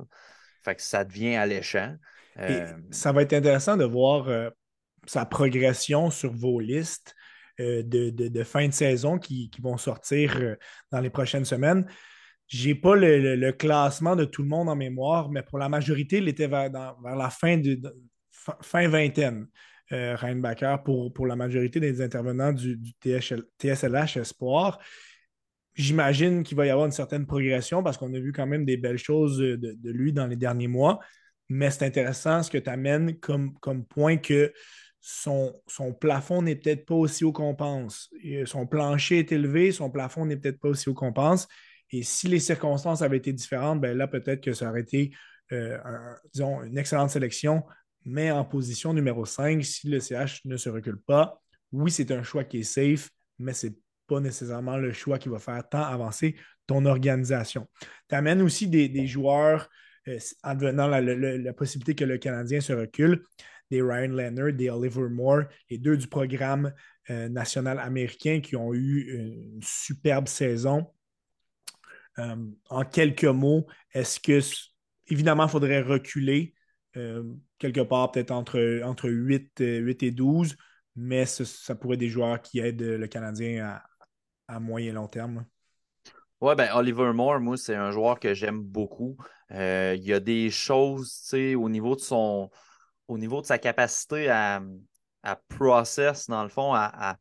S2: Fait que ça devient alléchant.
S1: Euh, ça va être intéressant de voir euh, sa progression sur vos listes euh, de, fin de saison qui, vont sortir dans les prochaines semaines. Je n'ai pas le, classement de tout le monde en mémoire, mais pour la majorité, il était vers, la fin, de, fin vingtaine. Reinbacker pour, pour la majorité des intervenants du, du TSLH Espoir j'imagine qu'il va y avoir une certaine progression parce qu'on a vu quand même des belles choses de, lui dans les derniers mois. Mais c'est intéressant ce que tu amènes comme, point que son, plafond n'est peut-être pas aussi haut qu'on pense. Son plancher est élevé, son plafond n'est peut-être pas aussi haut qu'on pense. Et si les circonstances avaient été différentes, ben là, peut-être que ça aurait été, euh, disons, une excellente sélection, mais en position numéro 5, si le CH ne se recule pas. Oui, c'est un choix qui est safe, mais c'est pas nécessairement le choix qui va faire tant avancer ton organisation. Tu amènes aussi des, joueurs euh, en devenant la, possibilité que le Canadien se recule, des Ryan Leonard, des Oliver Moore, les deux du programme euh, national américain qui ont eu une superbe saison. Euh, en quelques mots, est-ce que, évidemment, il faudrait reculer quelque part peut-être entre, entre 8, 8 et 12, mais ça pourrait être des joueurs qui aident le Canadien à, à moyen long terme?
S2: Oui, ben Oliver Moore, moi, c'est un joueur que j'aime beaucoup. Euh, il y a des choses, tu sais, au niveau de son au niveau de sa capacité à, à process, dans le fond, à,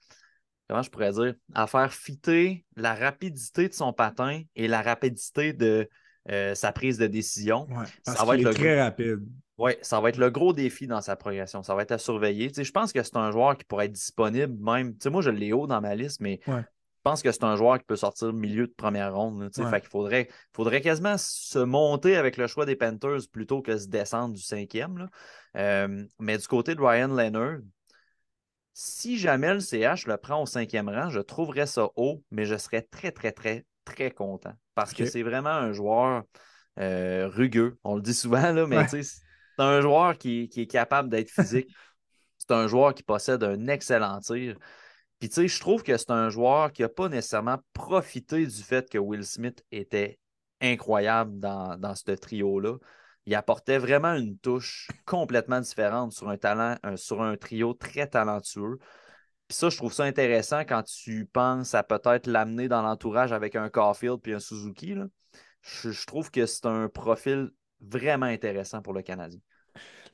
S2: comment je pourrais dire, à faire fitter la rapidité de son patin et la rapidité de euh, sa prise de décision.
S1: ça va être très rapide.
S2: Oui, ça va être le gros défi dans sa progression. Ça va être à surveiller. Tu sais, je pense que c'est un joueur qui pourrait être disponible même. Tu sais, moi, je l'ai haut dans ma liste, mais pense que c'est un joueur qui peut sortir milieu de première ronde. Fait qu'il faudrait, faudrait quasiment se monter avec le choix des Panthers plutôt que se descendre du cinquième. Euh, mais du côté de Ryan Leonard, si jamais le CH le prend au cinquième rang, je trouverais ça haut, mais je serais très, très, très, très content. Parce que c'est vraiment un joueur euh, rugueux. On le dit souvent, là, mais c'est un joueur qui, qui est capable d'être physique. c'est un joueur qui possède un excellent tir. Puis, tu sais, je trouve que c'est un joueur qui n'a pas nécessairement profité du fait que Will Smith était incroyable dans, ce trio-là. Il apportait vraiment une touche complètement différente sur un talent, sur un trio très talentueux. Puis ça, je trouve ça intéressant quand tu penses à peut-être l'amener dans l'entourage avec un Caulfield puis un Suzuki. Je, trouve que c'est un profil vraiment intéressant pour le Canadien.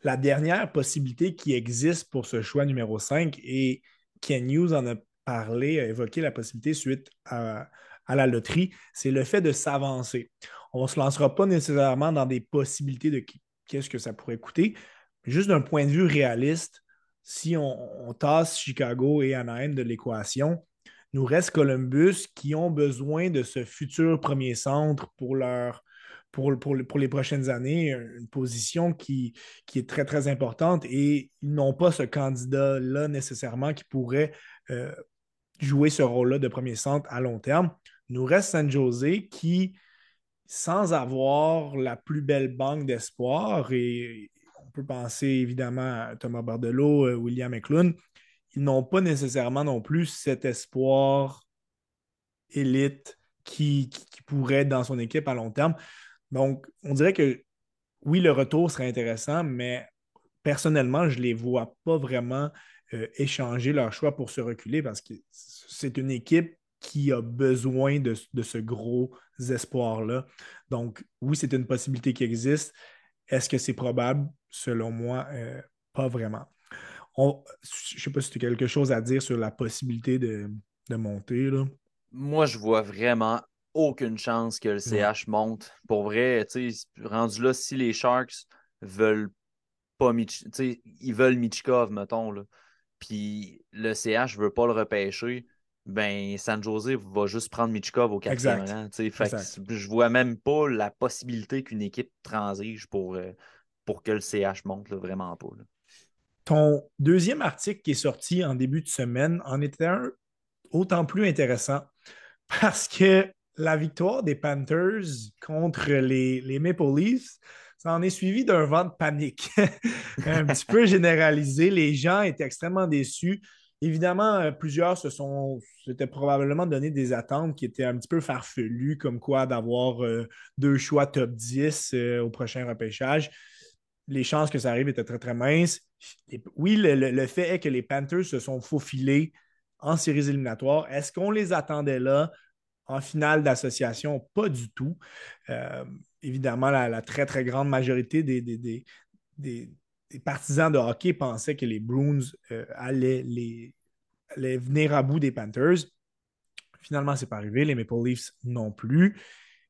S1: La dernière possibilité qui existe pour ce choix numéro 5, et Ken Hughes en a parlé, a évoqué la possibilité suite à, la loterie, c'est le fait de s'avancer. On ne se lancera pas nécessairement dans des possibilités de qu'est-ce que ça pourrait coûter. Juste d'un point de vue réaliste, si on, tasse Chicago et Anaheim de l'équation, nous reste Columbus qui ont besoin de ce futur premier centre pour leur pour, pour, les prochaines années, une position qui, qui est très, très importante et ils n'ont pas ce candidat-là nécessairement qui pourrait euh, jouer ce rôle-là de premier centre à long terme. Nous reste San Jose qui, sans avoir la plus belle banque d'espoir, et on peut penser évidemment à Thomas Bardelot, euh, William McLean, ils n'ont pas nécessairement non plus cet espoir élite qui, pourrait être dans son équipe à long terme. Donc, on dirait que oui, le retour serait intéressant, mais personnellement, je ne les vois pas vraiment euh, échanger leur choix pour se reculer parce que c'est une équipe qui a besoin de, ce gros espoir-là. Donc, oui, c'est une possibilité qui existe. Est-ce que c'est probable? Selon moi, euh, pas vraiment. je ne sais pas si tu as quelque chose à dire sur la possibilité de, monter. Là.
S2: Moi, je vois vraiment aucune chance que le CH monte. Pour vrai, rendu là, si les Sharks veulent pas ils veulent Michkov, mettons, là, puis le CH ne veut pas le repêcher, ben San Jose va juste prendre Michkov au quatrième rang. je vois même pas la possibilité qu'une équipe transige pour, euh, pour que le CH monte, vraiment pas.
S1: Ton deuxième article qui est sorti en début de semaine en était un autant plus intéressant parce que la victoire des Panthers contre les, les Maple Leafs, ça en est suivi d'un vent de panique un petit peu généralisé. Les gens étaient extrêmement déçus. Évidemment, euh, plusieurs se sont, s'étaient probablement donné des attentes qui étaient un petit peu farfelues, comme quoi d'avoir euh, deux choix top 10 euh, au prochain repêchage. Les chances que ça arrive étaient très, très minces. oui, le, fait est que les Panthers se sont faufilés en séries éliminatoires. Est-ce qu'on les attendait là? En finale d'association? Pas du tout. évidemment, la, très, très grande majorité des, partisans de hockey pensaient que les Bruins euh, allaient, les, venir à bout des Panthers. Finalement, ce n'est pas arrivé. Les Maple Leafs non plus.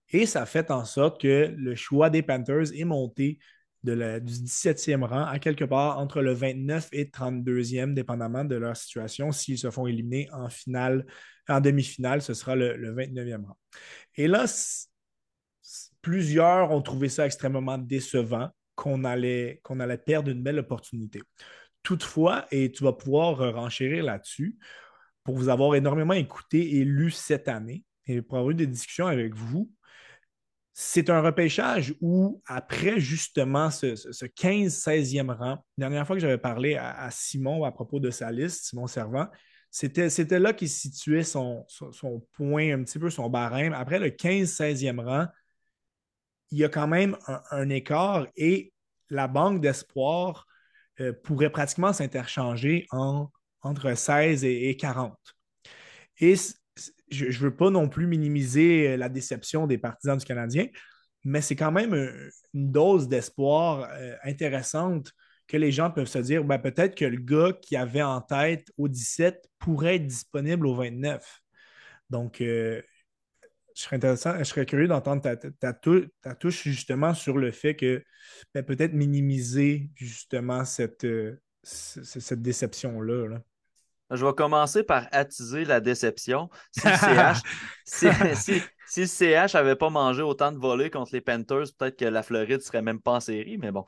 S1: Et ça fait en sorte que le choix des Panthers est monté du 17e rang à quelque part entre le 29 et 32e, dépendamment de leur situation. S'ils se font éliminer en finale, en demi-finale, ce sera le, le 29e rang. Et là, plusieurs ont trouvé ça extrêmement décevant qu'on allait, qu'on allait perdre une belle opportunité. Toutefois, et tu vas pouvoir renchérir là-dessus, pour vous avoir énormément écouté et lu cette année, et pour avoir eu des discussions avec vous, c'est un repêchage où, après justement ce, 15-16e rang, la dernière fois que j'avais parlé à, Simon à propos de sa liste, Simon Servant, c'était, là qu'il situait son, son, point, un petit peu son barème. Après le 15-16e rang, il y a quand même un, écart et la banque d'espoir euh, pourrait pratiquement s'interchanger entre 16 et, 40. Et je ne veux pas non plus minimiser euh, la déception des partisans du Canadien, mais c'est quand même une dose d'espoir euh, intéressante que les gens peuvent se dire ben, peut-être que le gars qui avait en tête au 17 pourrait être disponible au 29. Donc, je serais, intéressant, je serais curieux d'entendre ta, touche justement sur le fait que ben, peut-être minimiser justement cette, euh, cette déception-là.
S2: Je vais commencer par attiser la déception. Si le CH, n'avait pas mangé autant de volets contre les Panthers, peut-être que la Floride ne serait même pas en série, mais bon.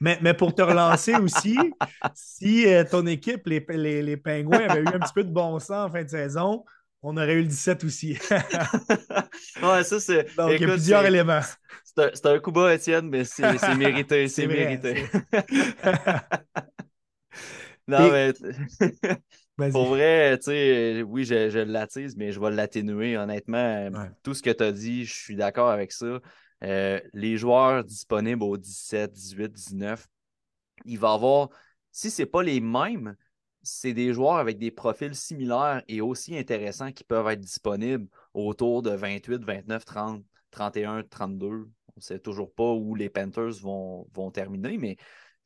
S1: Mais, mais pour te relancer aussi, si euh, ton équipe, les, les, les Pingouins, avaient eu un petit peu de bon sens en fin de saison, on aurait eu le 17 aussi.
S2: ouais, ça, c'est.
S1: Donc, il y a plusieurs éléments.
S2: C'est un, coup bas, Étienne, mais c'est mérité. C'est mérité. non, mais. Pour vrai, tu sais, oui, je, je l'attise, mais je vais l'atténuer. Honnêtement, tout ce que tu as dit, je suis d'accord avec ça. Euh, les joueurs disponibles au 17, 18, 19, il va y avoir, si ce n'est pas les mêmes, c'est des joueurs avec des profils similaires et aussi intéressants qui peuvent être disponibles autour de 28, 29, 30, 31, 32. On ne sait toujours pas où les Panthers vont, vont terminer, mais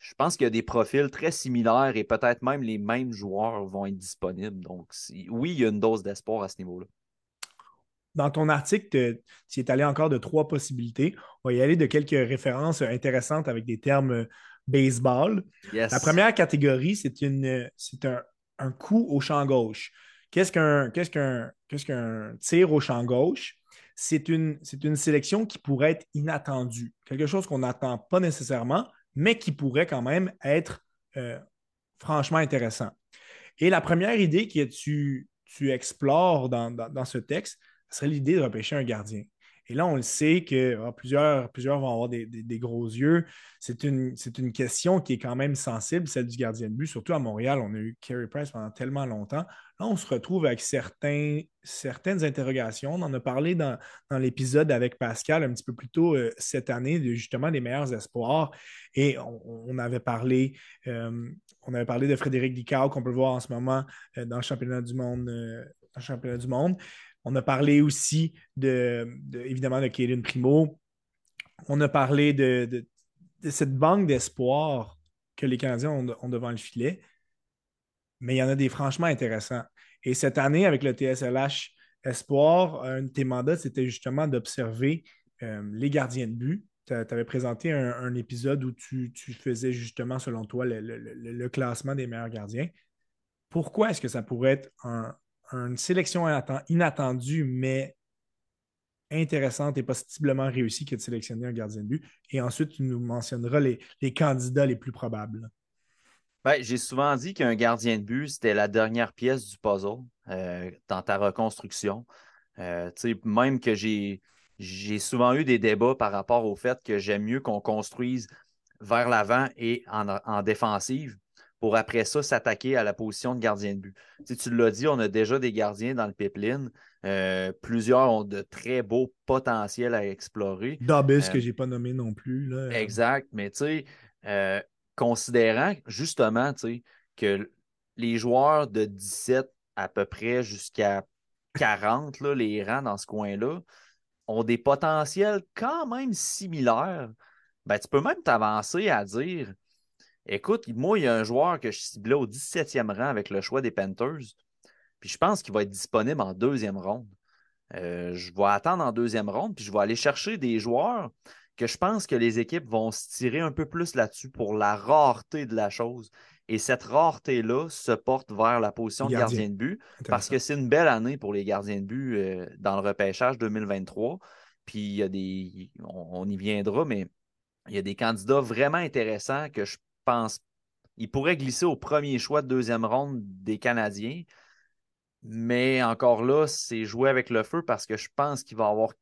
S2: je pense qu'il y a des profils très similaires et peut-être même les mêmes joueurs vont être disponibles. Donc, oui, il y a une dose d'espoir à ce niveau-là.
S1: Dans ton article, tu es allé encore de trois possibilités. On va y aller de quelques références intéressantes avec des termes baseball. La première catégorie, c'est un, un coup au champ gauche. Qu'est-ce qu'un qu'est-ce qu'est-ce qu'un tir au champ gauche? C'est une, une sélection qui pourrait être inattendue, quelque chose qu'on n'attend pas nécessairement, mais qui pourrait quand même être euh, franchement intéressant. Et la première idée que tu, explores dans, dans ce texte, serait l'idée de repêcher un gardien. Et là, on le sait que ah, plusieurs, plusieurs vont avoir des, gros yeux. C'est une, une, question qui est quand même sensible, celle du gardien de but. Surtout à Montréal, on a eu Carey Price pendant tellement longtemps. Là, on se retrouve avec certaines interrogations. On en a parlé dans, l'épisode avec Pascal un petit peu plus tôt euh, cette année, de, justement des meilleurs espoirs. Et on, avait parlé. Euh, on avait parlé de Frédéric Dicard qu'on peut voir en ce moment euh, dans le championnat du monde. dans le championnat du monde. On a parlé aussi de, évidemment de Kaden Primo. On a parlé de, cette banque d'espoir que les Canadiens ont, devant le filet. Mais il y en a des franchement intéressants. Et cette année, avec le TSLH Espoir, un de tes mandats, c'était justement d'observer euh, les gardiens de but. Tu avais présenté un, épisode où tu, faisais justement, selon toi, le, classement des meilleurs gardiens. Pourquoi est-ce que ça pourrait être un, une sélection inattendue, mais intéressante et possiblement réussie que de sélectionner un gardien de but. Et ensuite, tu nous mentionneras les, candidats les plus probables.
S2: Ben, j'ai souvent dit qu'un gardien de but, c'était la dernière pièce du puzzle euh, dans ta reconstruction. Euh, même que j'ai, souvent eu des débats par rapport au fait que j'aime mieux qu'on construise vers l'avant et en défensive pour après ça s'attaquer à la position de gardien de but. tu l'as dit, on a déjà des gardiens dans le pipeline. Euh, plusieurs ont de très beaux potentiels à explorer.
S1: Dobbs, que euh, je n'ai pas nommé non plus.
S2: Exact, mais tu sais, euh, considérant justement que les joueurs de 17 à peu près jusqu'à 40, là, les rangs dans ce coin-là, ont des potentiels quand même similaires, ben, tu peux même t'avancer à dire Écoute, moi, il y a un joueur que je ciblais au 17e rang avec le choix des Panthers. Puis je pense qu'il va être disponible en deuxième ronde. Euh, je vais attendre en deuxième ronde, puis je vais aller chercher des joueurs que je pense que les équipes vont se tirer un peu plus là-dessus pour la rareté de la chose. Et cette rareté-là se porte vers la position de gardien de but parce que c'est une belle année pour les gardiens de but euh, dans le repêchage 2023. Puis il y a des. on, y viendra, mais il y a des candidats vraiment intéressants que je pense. Il pourrait glisser au premier choix de deuxième ronde des Canadiens. Mais encore là, c'est jouer avec le feu parce que je pense qu'il va y avoir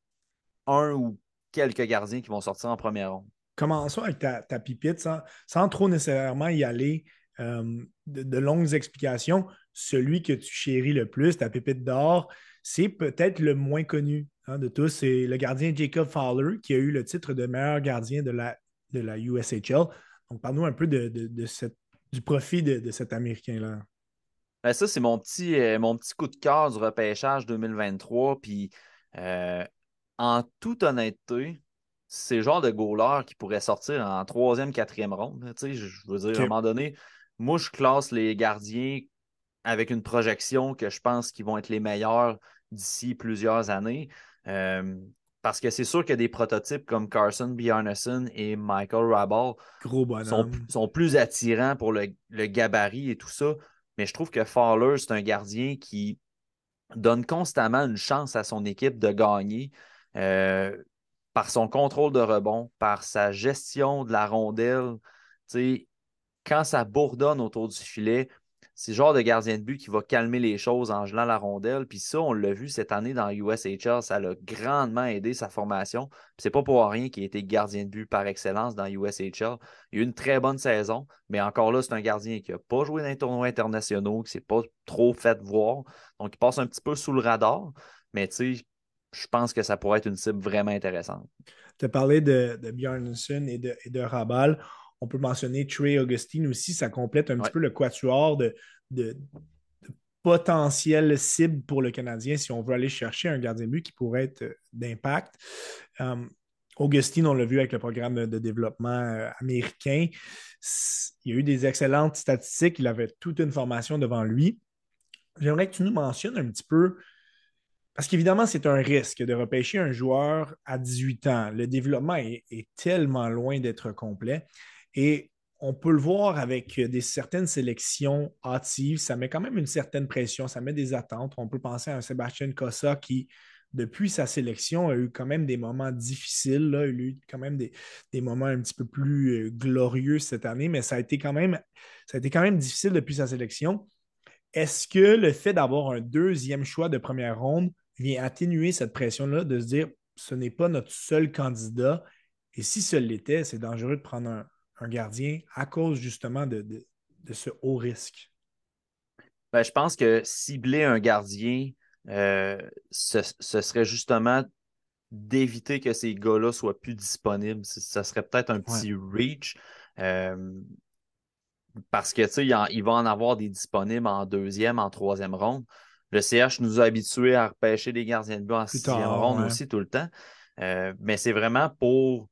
S2: un ou quelques gardiens qui vont sortir en première ronde.
S1: Commençons avec ta, pipite sans, trop nécessairement y aller euh, de, longues explications. Celui que tu chéris le plus, ta pipite d'or, c'est peut-être le moins connu hein, de tous. C'est le gardien Jacob Fowler qui a eu le titre de meilleur gardien de la USHL. Donc, parle-nous un peu de, du profit de, cet Américain-là.
S2: Ben, ça, c'est mon petit, euh, mon petit coup de cœur du repêchage 2023. Puis, euh, en toute honnêteté, c'est le genre de goaler qui pourrait sortir en troisième, quatrième ronde. je veux dire, à un moment donné, moi, je classe les gardiens avec une projection que je pense qu'ils vont être les meilleurs d'ici plusieurs années. Euh, parce que c'est sûr que des prototypes comme Carson Bjarnason et Michael Rabal sont, plus attirants pour le, gabarit et tout ça. Mais je trouve que Fowler, c'est un gardien qui donne constamment une chance à son équipe de gagner euh, par son contrôle de rebond, par sa gestion de la rondelle. quand ça bourdonne autour du filet, c'est le genre de gardien de but qui va calmer les choses en gelant la rondelle. Puis ça, on l'a vu cette année dans USHL, ça l'a grandement aidé sa formation. C'est pas pour rien qu'il a été gardien de but par excellence dans USHL. Il a eu une très bonne saison, mais encore là, c'est un gardien qui n'a pas joué dans les tournois internationaux, qui s'est pas trop fait voir. Donc, il passe un petit peu sous le radar. Mais tu sais, je pense que ça pourrait être une cible vraiment intéressante.
S1: Tu as parlé de, de Bjornsson et de Rabal. On peut mentionner Trey Augustine aussi, ça complète un petit peu le quatuor de, de, potentielle cible pour le Canadien si on veut aller chercher un gardien de but qui pourrait être d'impact. Augustine, on l'a vu avec le programme de développement américain, il y a eu des excellentes statistiques, il avait toute une formation devant lui. J'aimerais que tu nous mentionnes un petit peu parce qu'évidemment, c'est un risque de repêcher un joueur à 18 ans. Le développement est, tellement loin d'être complet. Et on peut le voir avec certaines sélections hâtives. Ça met quand même une certaine pression, ça met des attentes. On peut penser à un Sébastien Cossa qui, depuis sa sélection, a eu quand même des moments difficiles. Il a eu quand même des, moments un petit peu plus euh, glorieux cette année, mais ça a été quand même, ça a été quand même difficile depuis sa sélection. Est-ce que le fait d'avoir un deuxième choix de première ronde vient atténuer cette pression-là de se dire ce n'est pas notre seul candidat? Et si ce l'était, c'est dangereux de prendre un, gardien à cause justement de, ce haut risque?
S2: Ben, je pense que cibler un gardien, euh, ce, serait justement d'éviter que ces gars-là soient plus disponibles. Ça serait peut-être un petit reach. Euh, parce que il, va en avoir des disponibles en deuxième, en troisième ronde. Le CH nous a habitués à repêcher des gardiens de but en sixième ronde aussi tout le temps. Euh, mais c'est vraiment pour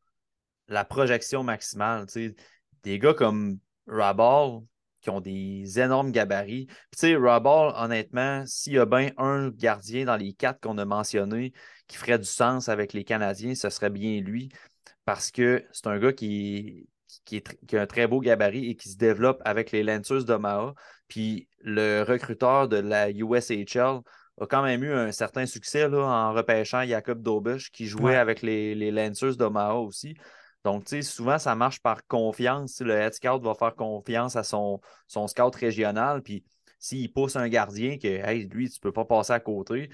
S2: la projection maximale. Des gars comme Rabal qui ont des énormes gabarits. Tu sais, Rabal, honnêtement, s'il y a bien un gardien dans les quatre qu'on a mentionnés qui ferait du sens avec les Canadiens, ce serait bien lui. Parce que c'est un gars qui, qui, a un très beau gabarit et qui se développe avec les Lancers d'Omaha. Puis le recruteur de la USHL a quand même eu un certain succès là, en repêchant Jacob Dobush qui jouait avec les, les Lancers d'Omaha aussi. Donc, tu sais, souvent, ça marche par confiance. Le head scout va faire confiance à son, scout régional. Puis, s'il pousse un gardien que, hey, lui, tu ne peux pas passer à côté,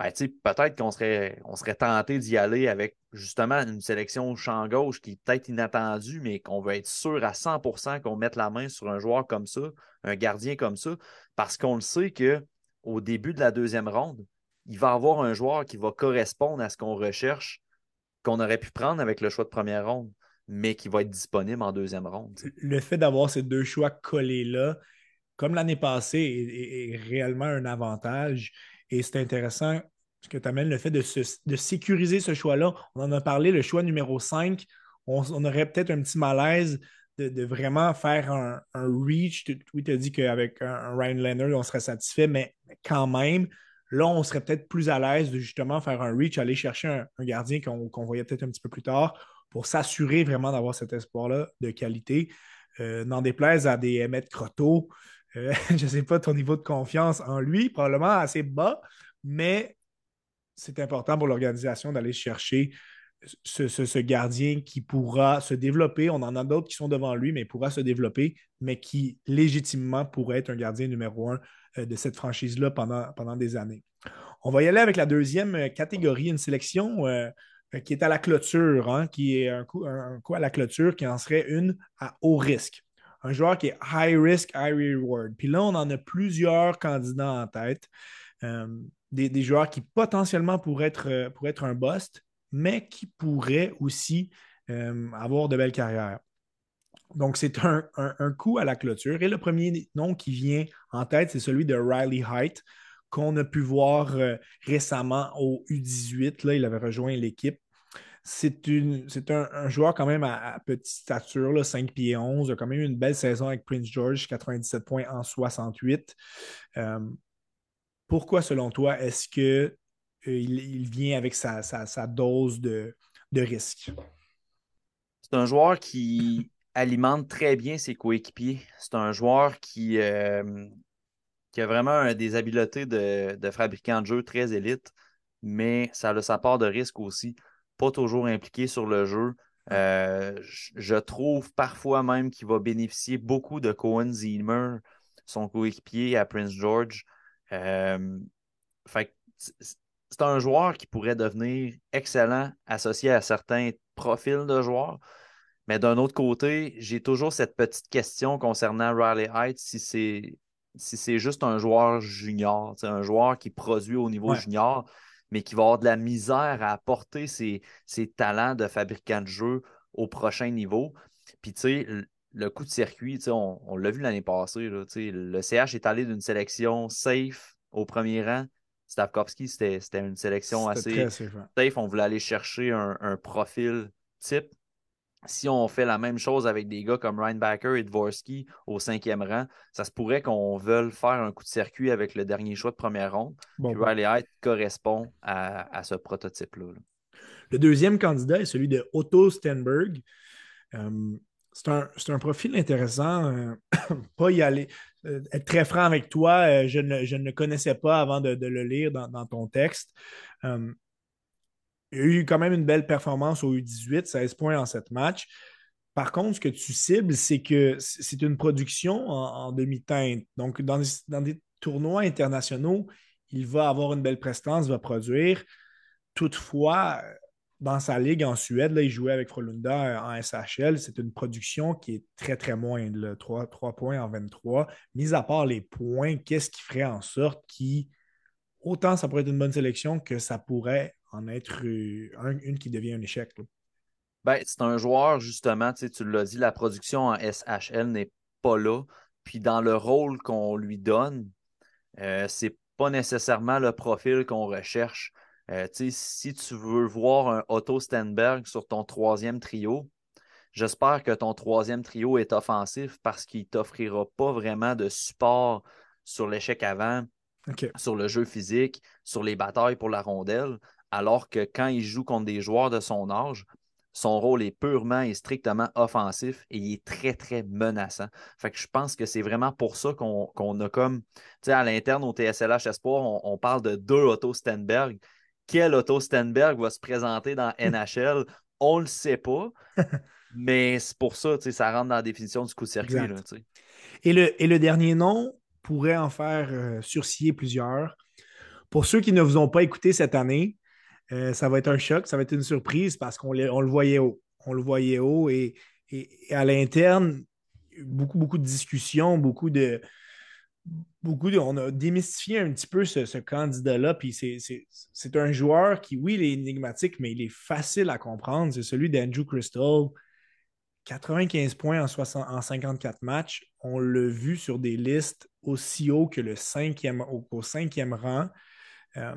S2: ben, peut-être qu'on serait, on serait tenté d'y aller avec justement une sélection champ gauche qui est peut-être inattendue, mais qu'on veut être sûr à 100% qu'on mette la main sur un joueur comme ça, un gardien comme ça, parce qu'on le sait qu'au début de la deuxième ronde, il va avoir un joueur qui va correspondre à ce qu'on recherche, qu'on aurait pu prendre avec le choix de première ronde, mais qui va être disponible en deuxième ronde.
S1: Le fait d'avoir ces deux choix collés là, comme l'année passée, est, réellement un avantage. Et c'est intéressant ce que tu amènes, le fait de, sécuriser ce choix-là. On en a parlé, le choix numéro 5, on, aurait peut-être un petit malaise de, vraiment faire un, reach. Oui, tu as dit qu'avec un, Ryan Leonard, on serait satisfait, mais quand même, là, on serait peut-être plus à l'aise de justement faire un reach, aller chercher un, gardien qu'on voyait peut-être un petit peu plus tard pour s'assurer vraiment d'avoir cet espoir-là de qualité. Euh, n'en déplaise à des Emmett Croteau, euh, je ne sais pas ton niveau de confiance en lui, probablement assez bas, mais c'est important pour l'organisation d'aller chercher ce, gardien qui pourra se développer. On en a d'autres qui sont devant lui, mais pourra se développer, mais qui légitimement pourrait être un gardien numéro un de cette franchise-là pendant, pendant des années. On va y aller avec la deuxième euh, catégorie, une sélection qui est à la clôture, hein, qui est un coup, un coup à la clôture, qui en serait une à haut risque un joueur qui est high risk, high reward. Puis là, on en a plusieurs candidats en tête. Euh, des, joueurs qui potentiellement pourraient être, euh, être un bust, mais qui pourraient aussi euh, avoir de belles carrières. Donc, c'est un, coup à la clôture. Et le premier nom qui vient en tête, c'est celui de Riley Height, qu'on a pu voir récemment au U18. Là, il avait rejoint l'équipe c'est un, joueur quand même à, petite stature, là, 5 pieds 11, a quand même eu une belle saison avec Prince George, 97 points en 68. Euh, pourquoi, selon toi, est-ce qu'il euh, il vient avec sa, dose de, risque?
S2: C'est un joueur qui alimente très bien ses coéquipiers. C'est un joueur qui, euh, qui a vraiment des habiletés de, de fabricant de jeu très élite, mais ça a sa part de risque aussi pas toujours impliqué sur le jeu. Euh, je trouve parfois même qu'il va bénéficier beaucoup de Cohen Zimmer, son coéquipier à Prince George. Euh, c'est un joueur qui pourrait devenir excellent associé à certains profils de joueurs. Mais d'un autre côté, j'ai toujours cette petite question concernant Riley Heights, si c'est si c'est juste un joueur junior, un joueur qui produit au niveau junior mais qui va avoir de la misère à apporter ses, talents de fabricant de jeu au prochain niveau. Puis, tu sais, le coup de circuit, on, on l'a vu l'année passée. Là, le CH est allé d'une sélection safe au premier rang. Stavkovski, c'était une sélection assez safe. On voulait aller chercher un, un, profil type. Si on fait la même chose avec des gars comme Reinbacker et Dvorsky au cinquième rang, ça se pourrait qu'on veuille faire un coup de circuit avec le dernier choix de première ronde. Bon, puis Riley correspond à, à ce prototype-là.
S1: Le deuxième candidat est celui de Otto Stenberg. Euh, c'est un, profil intéressant. Euh, pas y aller. Euh, être très franc avec toi, je ne, je, ne, connaissais pas avant de, le lire dans, ton texte. Il a eu quand même une belle performance au U18, 16 points en 7 matchs. Par contre, ce que tu cibles, c'est que c'est une production en, demi-teinte. Donc, dans des, tournois internationaux, il va avoir une belle prestance, va produire. Toutefois, dans sa ligue en Suède, là, il jouait avec Frolunda euh, en SHL. C'est une production qui est très, très moindre. 3, points en 23. Mis à part les points, qu'est-ce qui ferait en sorte qui, autant ça pourrait être une bonne sélection que ça pourrait en être euh, une qui devient un échec?
S2: Ben, c'est un joueur, justement, tu l'as dit, la production en SHL n'est pas là. Puis dans le rôle qu'on lui donne, euh, c'est pas nécessairement le profil qu'on recherche. Euh, si tu veux voir un Otto Stenberg sur ton troisième trio, j'espère que ton troisième trio est offensif parce qu'il ne t'offrira pas vraiment de support sur l'échec avant, sur le jeu physique, sur les batailles pour la rondelle, alors que quand il joue contre des joueurs de son âge, son rôle est purement et strictement offensif et il est très, très menaçant. Fait que je pense que c'est vraiment pour ça qu'on a comme, tu sais, à l'interne au TSLH Espoir, on, on, parle de deux Otto Stenberg quel Otto Stenberg va se présenter dans NHL, on ne le sait pas. mais c'est pour ça, ça rentre dans la définition du coup de circuit.
S1: et, le, et le dernier nom pourrait en faire euh, surciller plusieurs. Pour ceux qui ne vous ont pas écouté cette année, euh, ça va être un choc, ça va être une surprise parce qu'on le voyait haut. On le voyait haut et, à l'interne, beaucoup, beaucoup de discussions, beaucoup de, on a démystifié un petit peu ce, candidat-là. C'est un joueur qui, oui, il est énigmatique, mais il est facile à comprendre. C'est celui d'Andrew Crystal. 95 points en, 54 matchs. On l'a vu sur des listes aussi haut que le cinquième, au, cinquième rang. Euh,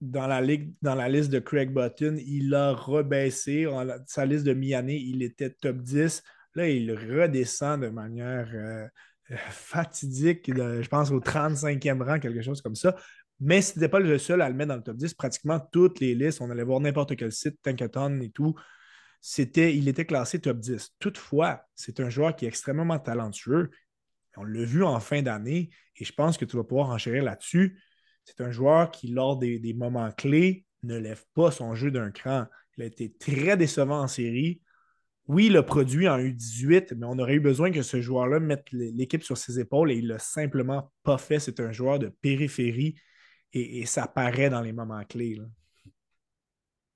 S1: dans, la ligue, dans la liste de Craig Button, il a rebaissé. sa liste de mi-année, il était top 10. Là, il redescend de manière euh, fatidique, je pense au 35e rang, quelque chose comme ça. Mais ce n'était pas le seul à le mettre dans le top 10. Pratiquement toutes les listes, on allait voir n'importe quel site, Tankathon et tout, il était classé top 10. Toutefois, c'est un joueur qui est extrêmement talentueux. On l'a vu en fin d'année et je pense que tu vas pouvoir enchérir là-dessus. C'est un joueur qui, lors des, moments clés, ne lève pas son jeu d'un cran. Il a été très décevant en série oui, il a produit en U18, mais on aurait eu besoin que ce joueur-là mette l'équipe sur ses épaules et il l'a simplement pas fait. C'est un joueur de périphérie et, ça paraît dans les moments clés.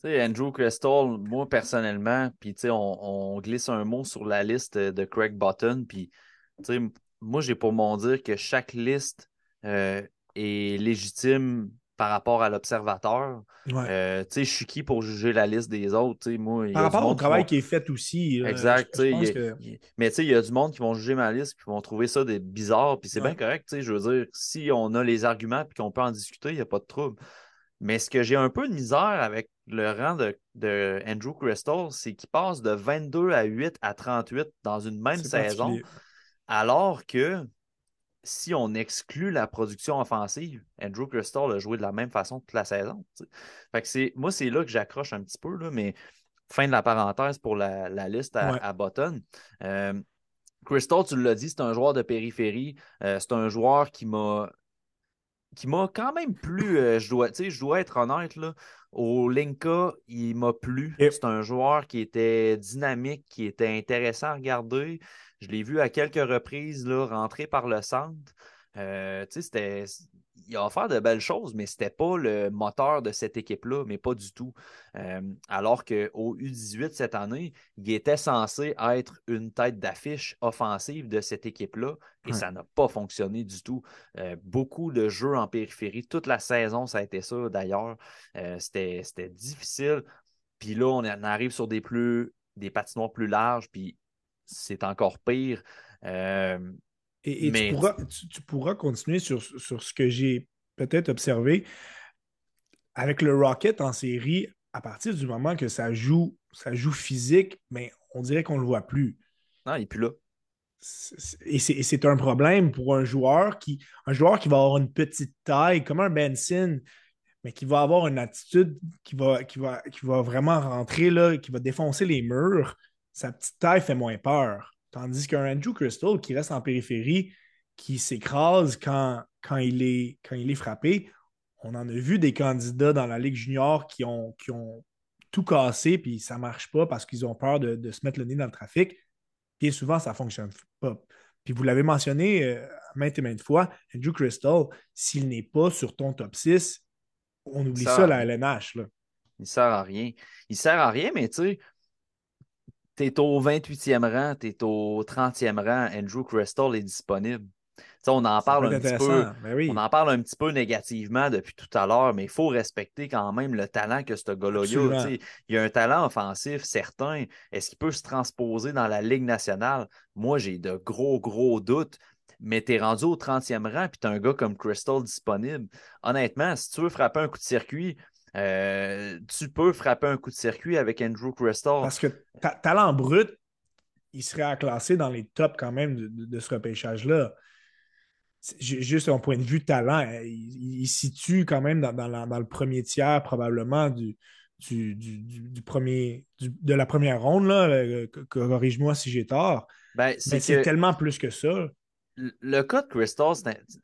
S2: Sais, Andrew Crystal, moi personnellement, puis on, on, glisse un mot sur la liste de Craig Button, puis moi j'ai pour mon dire que chaque liste euh, est légitime par rapport à l'observateur. Euh, je suis qui pour juger la liste des autres? Moi,
S1: par rapport au travail qui est fait aussi.
S2: exact. Mais il y a du monde qui vont juger ma liste et qui vont trouver ça des bizarre. Puis c'est bien correct. Je veux dire, si on a les arguments et qu'on peut en discuter, il n'y a pas de trouble. Mais ce que j'ai un peu de misère avec le rang de, Andrew Crystal, c'est qu'il passe de 22 à 8 à 38 dans une même saison. Alors que si on exclut la production offensive, Andrew Crystal a joué de la même façon toute la saison. Fait que c'est, moi, c'est là que j'accroche un petit peu, là, mais fin de la parenthèse pour la, liste à, Button. Euh, Crystal, tu l'as dit, c'est un joueur de périphérie. Euh, c'est un joueur qui m'a qui m'a quand même plu. Euh, je, dois, je dois être honnête. Là, au Linka, il m'a plu. C'est un joueur qui était dynamique, qui était intéressant à regarder. Je l'ai vu à quelques reprises là, rentrer par le centre. Euh, c'était, il a offert de belles choses, mais ce n'était pas le moteur de cette équipe-là, mais pas du tout. Euh, alors qu'au U18 cette année, il était censé être une tête d'affiche offensive de cette équipe-là, et ça n'a pas fonctionné du tout. Euh, beaucoup de jeux en périphérie, toute la saison, ça a été ça d'ailleurs. c'était, difficile. Puis là, on arrive sur des, plus, des patinoires plus larges, puis c'est encore pire.
S1: Et, tu, pourras, tu, pourras, continuer sur, sur ce que j'ai peut-être observé. Avec le Rocket en série, à partir du moment que ça joue, ça joue physique, mais on dirait qu'on ne le voit plus.
S2: Non, il n'est plus là.
S1: Et c'est un problème pour un joueur qui un joueur qui va avoir une petite taille, comme un Benson, mais qui va avoir une attitude qui va, qui va, qui va vraiment rentrer, là, qui va défoncer les murs. Sa petite taille fait moins peur. Tandis qu'un Andrew Crystal qui reste en périphérie, qui s'écrase quand, quand, il est, quand il est frappé, on en a vu des candidats dans la Ligue junior qui ont, qui ont tout cassé, puis ça ne marche pas parce qu'ils ont peur de, se mettre le nez dans le trafic. Bien souvent, ça ne fonctionne pas. Puis vous l'avez mentionné euh, maintes et maintes fois, Andrew Crystal, s'il n'est pas sur ton top 6, on oublie ça, la LNH. Là.
S2: Il ne sert à rien. Il sert à rien, mais tu sais, tu es au 28e rang, tu es au 30e rang, Andrew Crystal est disponible on en parle un petit peu. Ben on en parle un petit peu négativement depuis tout à l'heure, mais il faut respecter quand même le talent que ce gars-là a. Il y a un talent offensif certain. Est-ce qu'il peut se transposer dans la Ligue nationale? Moi, j'ai de gros, gros doutes. Mais tu es rendu au 30e rang, puis tu as un gars comme Crystal disponible. Honnêtement, si tu veux frapper un coup de circuit, euh, tu peux frapper un coup de circuit avec Andrew Crystal.
S1: Parce que talent brut, il serait classé dans les tops quand même de ce repêchage-là juste un point de vue talent, hein, il, situe quand même dans, le premier tiers probablement du, du, premier, de la première ronde. Euh, corrige-moi si j'ai tort. Ben, Mais c'est tellement plus que ça.
S2: Le cas de Crystal,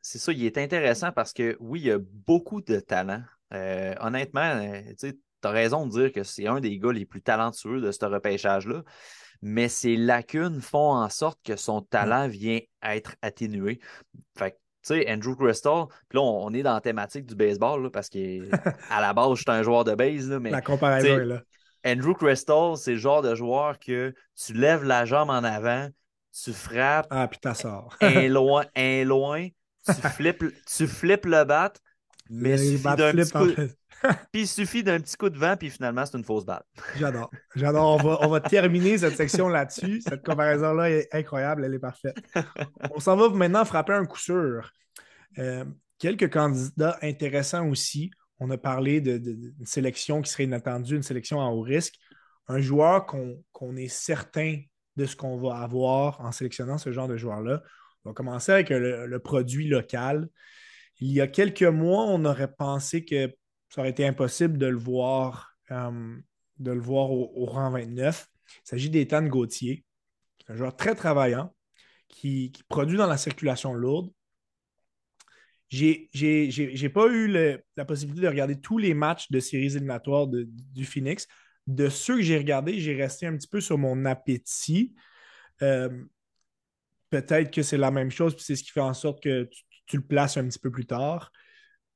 S2: c'est ça, il est intéressant parce que oui, il y a beaucoup de talent. Euh, honnêtement, euh, tu as raison de dire que c'est un des gars les plus talentueux de ce repêchage-là mais ses lacunes font en sorte que son talent vient être atténué. Fait tu sais, Andrew Crystal, puis là, on, est dans la thématique du baseball, parce qu'à la base, je suis un joueur de base, mais.
S1: La comparaison est là.
S2: Andrew Crystal, c'est le genre de joueur que tu lèves la jambe en avant, tu frappes.
S1: Ah, puis t'as sort.
S2: un loin, un loin, tu flippes, tu flippes le bat, mais suffit d'un petit coup... puis il suffit d'un petit coup de vent, puis finalement, c'est une fausse balle.
S1: J'adore. J'adore. On va, terminer cette section là-dessus. Cette comparaison-là est incroyable, elle est parfaite. On s'en va maintenant frapper un coup sûr. Euh, quelques candidats intéressants aussi. On a parlé d'une sélection qui serait inattendue, une sélection à haut risque. Un joueur qu'on est certain de ce qu'on va avoir en sélectionnant ce genre de joueur-là. On va commencer avec le produit local. Il y a quelques mois, on aurait pensé que ça aurait été impossible de le voir, euh, de le voir au, rang 29. Il s'agit d'Ethan Gauthier. Un joueur très travaillant qui, produit dans la circulation lourde. J'ai n'ai pas eu la possibilité de regarder tous les matchs de séries éliminatoires du Phoenix. De ceux que j'ai regardés, j'ai resté un petit peu sur mon appétit. Euh, peut-être que c'est la même chose, puis c'est ce qui fait en sorte que le places un petit peu plus tard.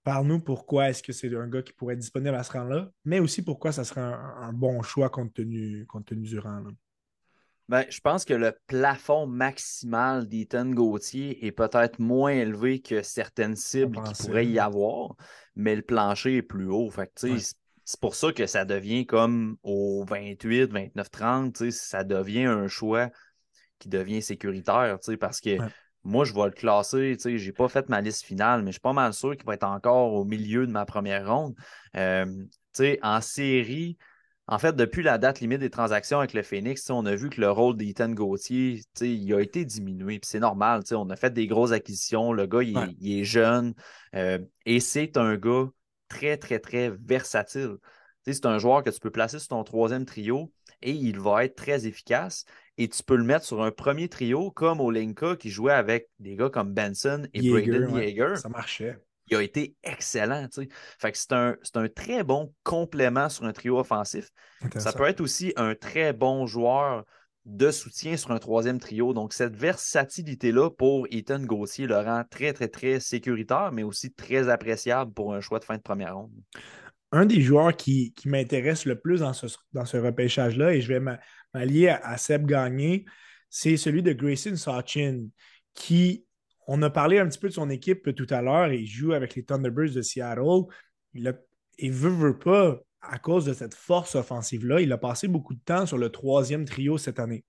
S1: Parle-nous pourquoi est-ce que c'est un gars qui pourrait être disponible à ce rang-là, mais aussi pourquoi ça serait un, bon choix compte tenu, compte tenu du rang.
S2: Ben, je pense que le plafond maximal d'Ethan Gauthier est peut-être moins élevé que certaines cibles qui pourraient y avoir, mais le plancher est plus haut. C'est pour ça que ça devient comme au 28, 29, 30, ça devient un choix qui devient sécuritaire, parce que moi, je vais le classer. Je n'ai pas fait ma liste finale, mais je suis pas mal sûr qu'il va être encore au milieu de ma première ronde. Euh, en série, en fait, depuis la date limite des transactions avec le Phoenix, on a vu que le rôle d'Ethan Gauthier, il a été diminué. C'est normal. On a fait des grosses acquisitions. Le gars, il, est jeune. Euh, et c'est un gars très, très, très versatile. C'est un joueur que tu peux placer sur ton troisième trio et il va être très efficace et tu peux le mettre sur un premier trio comme Olenka qui jouait avec des gars comme Benson et Braden Yeager.
S1: Ça marchait.
S2: Il a été excellent. Fait que c'est un, un, très bon complément sur un trio offensif. Ça peut être aussi un très bon joueur de soutien sur un troisième trio. Donc, cette versatilité-là pour Ethan Gauthier le rend très, très, très sécuritaire, mais aussi très appréciable pour un choix de fin de première ronde
S1: un des joueurs qui, m'intéresse le plus dans ce, repêchage-là, et je vais m'allier à, Seb Gagné, c'est celui de Grayson Sachin, qui, on a parlé un petit peu de son équipe tout à l'heure, il joue avec les Thunderbirds de Seattle. Il, a, veut, veut pas, à cause de cette force offensive-là, il a passé beaucoup de temps sur le troisième trio cette année.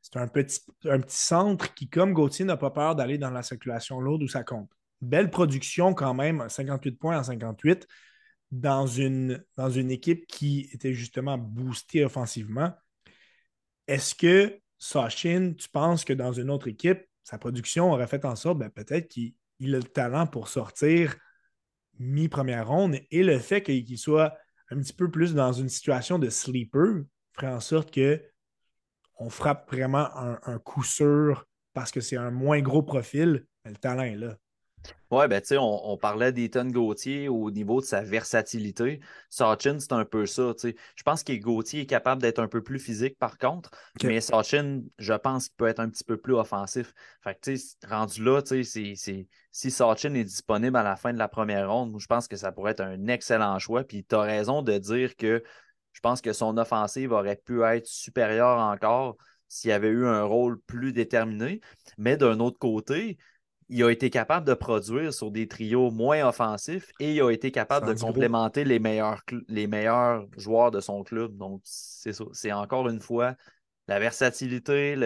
S1: c'est un petit, un petit centre qui, comme Gauthier, n'a pas peur d'aller dans la circulation lourde où ça compte. Belle production quand même, 58 points en 58, dans une, équipe qui était justement boostée offensivement. Est-ce que Sachin, tu penses que dans une autre équipe, sa production aurait fait en sorte, ben, peut-être qu'il a le talent pour sortir mi-première ronde et le fait qu'il soit un petit peu plus dans une situation de sleeper ferait en sorte que on frappe vraiment un, coup sûr parce que c'est un moins gros profil, mais le talent est là.
S2: Oui, ben tu sais, on, parlait d'Ethan Gauthier au niveau de sa versatilité. Sachin, c'est un peu ça. tu sais. Je pense que Gauthier est capable d'être un peu plus physique par contre, mais Sachin, je pense qu'il peut être un petit peu plus offensif. Fait que tu sais, rendu là, tu sais, si Sachin est disponible à la fin de la première ronde, je pense que ça pourrait être un excellent choix. Puis tu as raison de dire que je pense que son offensive aurait pu être supérieure encore s'il avait eu un rôle plus déterminé. Mais d'un autre côté, il a été capable de produire sur des trios moins offensifs et il a été capable de complémenter les meilleurs, les meilleurs joueurs de son club. Donc, c'est ça. C'est encore une fois la versatilité,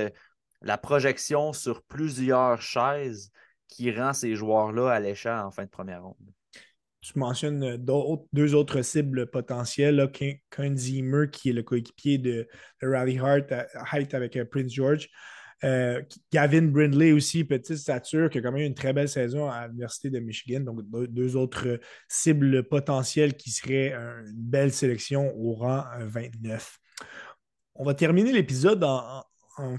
S2: la projection sur plusieurs chaises qui rend ces joueurs-là alléchants en fin de première ronde
S1: tu mentionnes euh, deux autres cibles potentielles. Qu'un Zimmer, qui est le coéquipier de, de Rally Hart, Height avec euh, Prince George. Euh, Gavin Brindley aussi, petite stature, qui a quand même eu une très belle saison à l'Université de Michigan. Donc, deux autres cibles potentielles qui seraient une belle sélection au rang 29. On va terminer l'épisode en,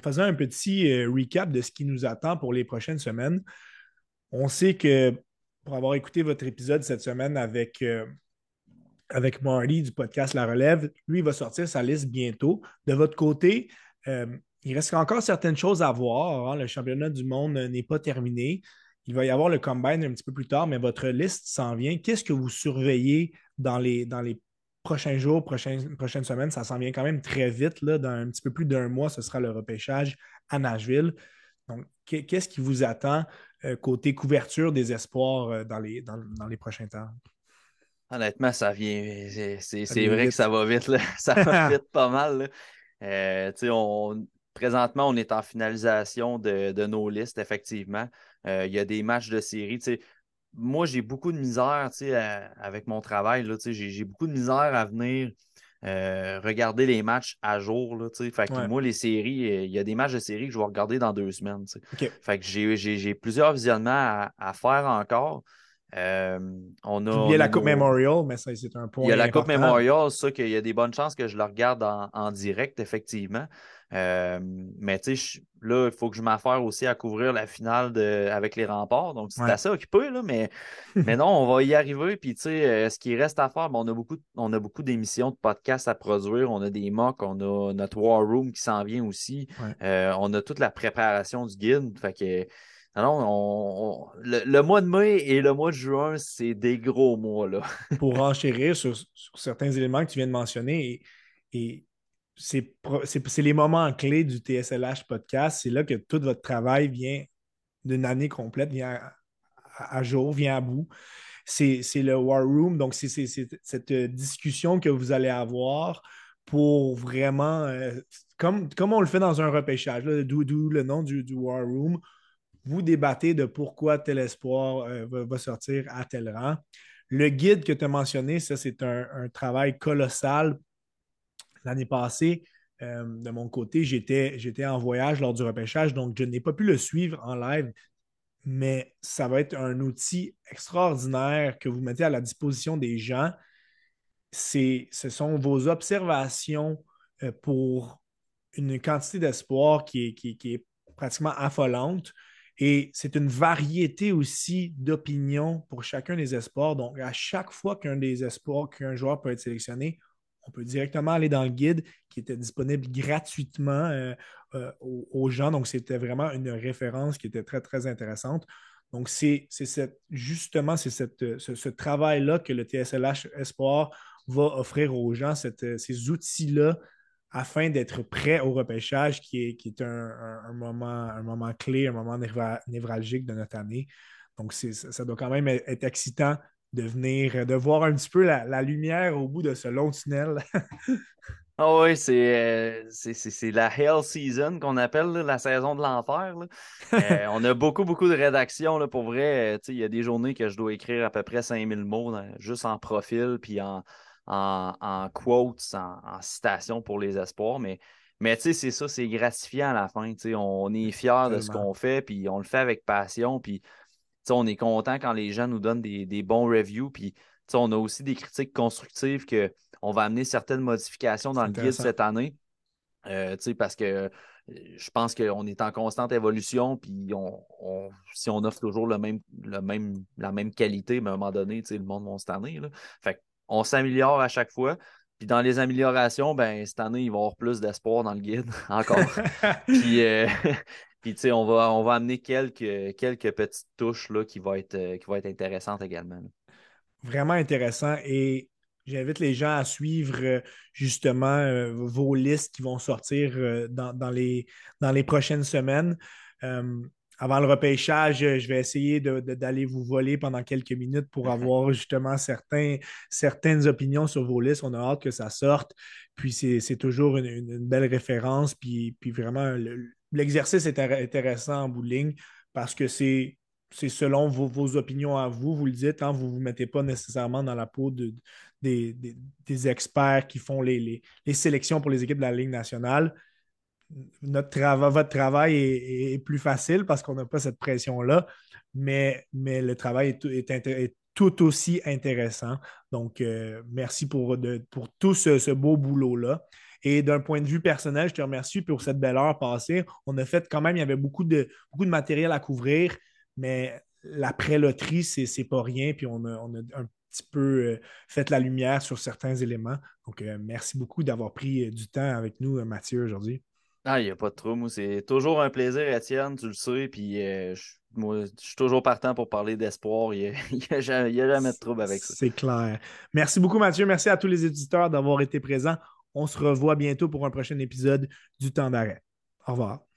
S1: faisant un petit recap de ce qui nous attend pour les prochaines semaines. On sait que pour avoir écouté votre épisode cette semaine avec, euh, avec Marty du podcast La Relève. Lui, va sortir sa liste bientôt. De votre côté, euh, il reste encore certaines choses à voir. Hein. Le championnat du monde n'est pas terminé. Il va y avoir le combine un petit peu plus tard, mais votre liste s'en vient. Qu'est-ce que vous surveillez dans les, dans les prochains jours, prochaines, prochaines semaines? Ça s'en vient quand même très vite. Là. Dans un petit peu plus d'un mois, ce sera le repêchage à Nashville. Donc, qu'est-ce qui vous attend euh, côté couverture des espoirs euh, dans, les, dans, les prochains temps?
S2: Honnêtement, ça vient. C'est vrai que ça va vite. Là. Ça va vite pas mal. Euh, on, présentement, on est en finalisation de, nos listes, effectivement. il y a des matchs de série. Moi, j'ai beaucoup de misère avec mon travail. J'ai beaucoup de misère à venir euh, regarder les matchs à jour. Là, fait que moi, les séries, euh, il y a des matchs de séries que je vais regarder dans deux semaines. Fait que j'ai plusieurs visionnements à, faire encore. Euh, on a,
S1: il y a la Coupe Memorial, mais ça, c'est un point.
S2: Il y a la Coupe Memorial, ça, qu'il y a des bonnes chances que je le regarde en direct, effectivement. Euh, mais tu sais, là, il faut que je m'affaire aussi à couvrir la finale de, avec les remparts. Donc, c'est assez occupé, là, mais, mais non, on va y arriver. Puis, tu sais, euh, ce qui reste à faire, on a beaucoup, on a beaucoup d'émissions de podcasts à produire. On a des mocks, on a notre War Room qui s'en vient aussi. Euh, on a toute la préparation du guide. Fait que. Non, le, mois de mai et le mois de juin, c'est des gros mois. Là.
S1: Pour enchérir sur, sur, certains éléments que tu viens de mentionner, et c'est les moments clés du TSLH podcast. C'est là que tout votre travail vient d'une année complète, vient à, jour, vient à bout. C'est le War Room. Donc, c'est cette discussion que vous allez avoir pour vraiment, euh, comme, on le fait dans un repêchage, d'où le nom du, War Room, vous débattez de pourquoi tel espoir euh, va, sortir à tel rang. Le guide que tu as mentionné, ça, c'est un, travail colossal L'année passée, euh, de mon côté, j'étais en voyage lors du repêchage, donc je n'ai pas pu le suivre en live, mais ça va être un outil extraordinaire que vous mettez à la disposition des gens. Ce sont vos observations euh, pour une quantité d'espoir qui est, qui, est pratiquement affolante. Et c'est une variété aussi d'opinions pour chacun des espoirs. Donc, à chaque fois qu'un des espoirs, qu'un joueur peut être sélectionné, on peut directement aller dans le guide qui était disponible gratuitement euh, euh, aux, gens. Donc, c'était vraiment une référence qui était très, très intéressante. Donc, c'est justement c'est ce, travail-là que le TSLH Espoir va offrir aux gens, ces outils-là, afin d'être prêt au repêchage, qui est, qui est un, moment, un moment clé, un moment névralgique de notre année. Donc, ça doit quand même être excitant de venir, de voir un petit peu la, lumière au bout de ce long tunnel.
S2: Ah oui, c'est la Hell Season qu'on appelle la saison de l'enfer. on a beaucoup, beaucoup de rédactions. Là, pour vrai, il y a des journées que je dois écrire à peu près 5000 mots juste en profil, puis en, en, quotes, en, citations pour les espoirs. Mais, mais c'est ça, c'est gratifiant à la fin. On est fiers de ce qu'on fait, puis on le fait avec passion. Puis on est content quand les gens nous donnent des, bons reviews. Puis on a aussi des critiques constructives qu'on va amener certaines modifications dans le guide cette année. Euh, parce que euh, je pense qu'on est en constante évolution, puis on, si on offre toujours le même, le même, la même qualité, mais à un moment donné, le monde va cette année. Là. Fait on s'améliore à chaque fois. Puis dans les améliorations, ben, cette année, il va y avoir plus d'espoir dans le guide encore. puis, euh, puis on va, on va amener quelques, quelques petites touches là, qui, vont être, qui vont être intéressantes également
S1: vraiment intéressant et j'invite les gens à suivre euh, justement euh, vos listes qui vont sortir euh, dans, les, dans les prochaines semaines. avant le repêchage, je vais essayer d'aller vous voler pendant quelques minutes pour avoir justement certains, certaines opinions sur vos listes. On a hâte que ça sorte. Puis c'est toujours une, belle référence. Puis, puis vraiment, l'exercice est intéressant en bout de ligne parce que c'est c'est selon vos, opinions à vous, vous le dites, hein, vous ne vous mettez pas nécessairement dans la peau de, des, experts qui font les, sélections pour les équipes de la Ligue nationale. Notre votre travail est, plus facile parce qu'on n'a pas cette pression-là, mais, mais le travail est, tout aussi intéressant. Donc, euh, merci pour, pour tout ce, beau boulot-là. Et d'un point de vue personnel, je te remercie pour cette belle heure passée. On a fait quand même, il y avait beaucoup de, beaucoup de matériel à couvrir mais la préloterie, c'est, pas rien. Puis on a, un petit peu euh, fait la lumière sur certains éléments. Donc, euh, merci beaucoup d'avoir pris euh, du temps avec nous, Mathieu, aujourd'hui.
S2: Ah, il n'y a pas de trouble. C'est toujours un plaisir, Étienne, tu le sais. Puis moi, je suis toujours partant pour parler d'espoir. Il n'y a, jamais de trouble avec ça.
S1: C'est clair. Merci beaucoup, Mathieu. Merci à tous les éditeurs d'avoir été présents. On se revoit bientôt pour un prochain épisode du Temps d'arrêt. Au revoir.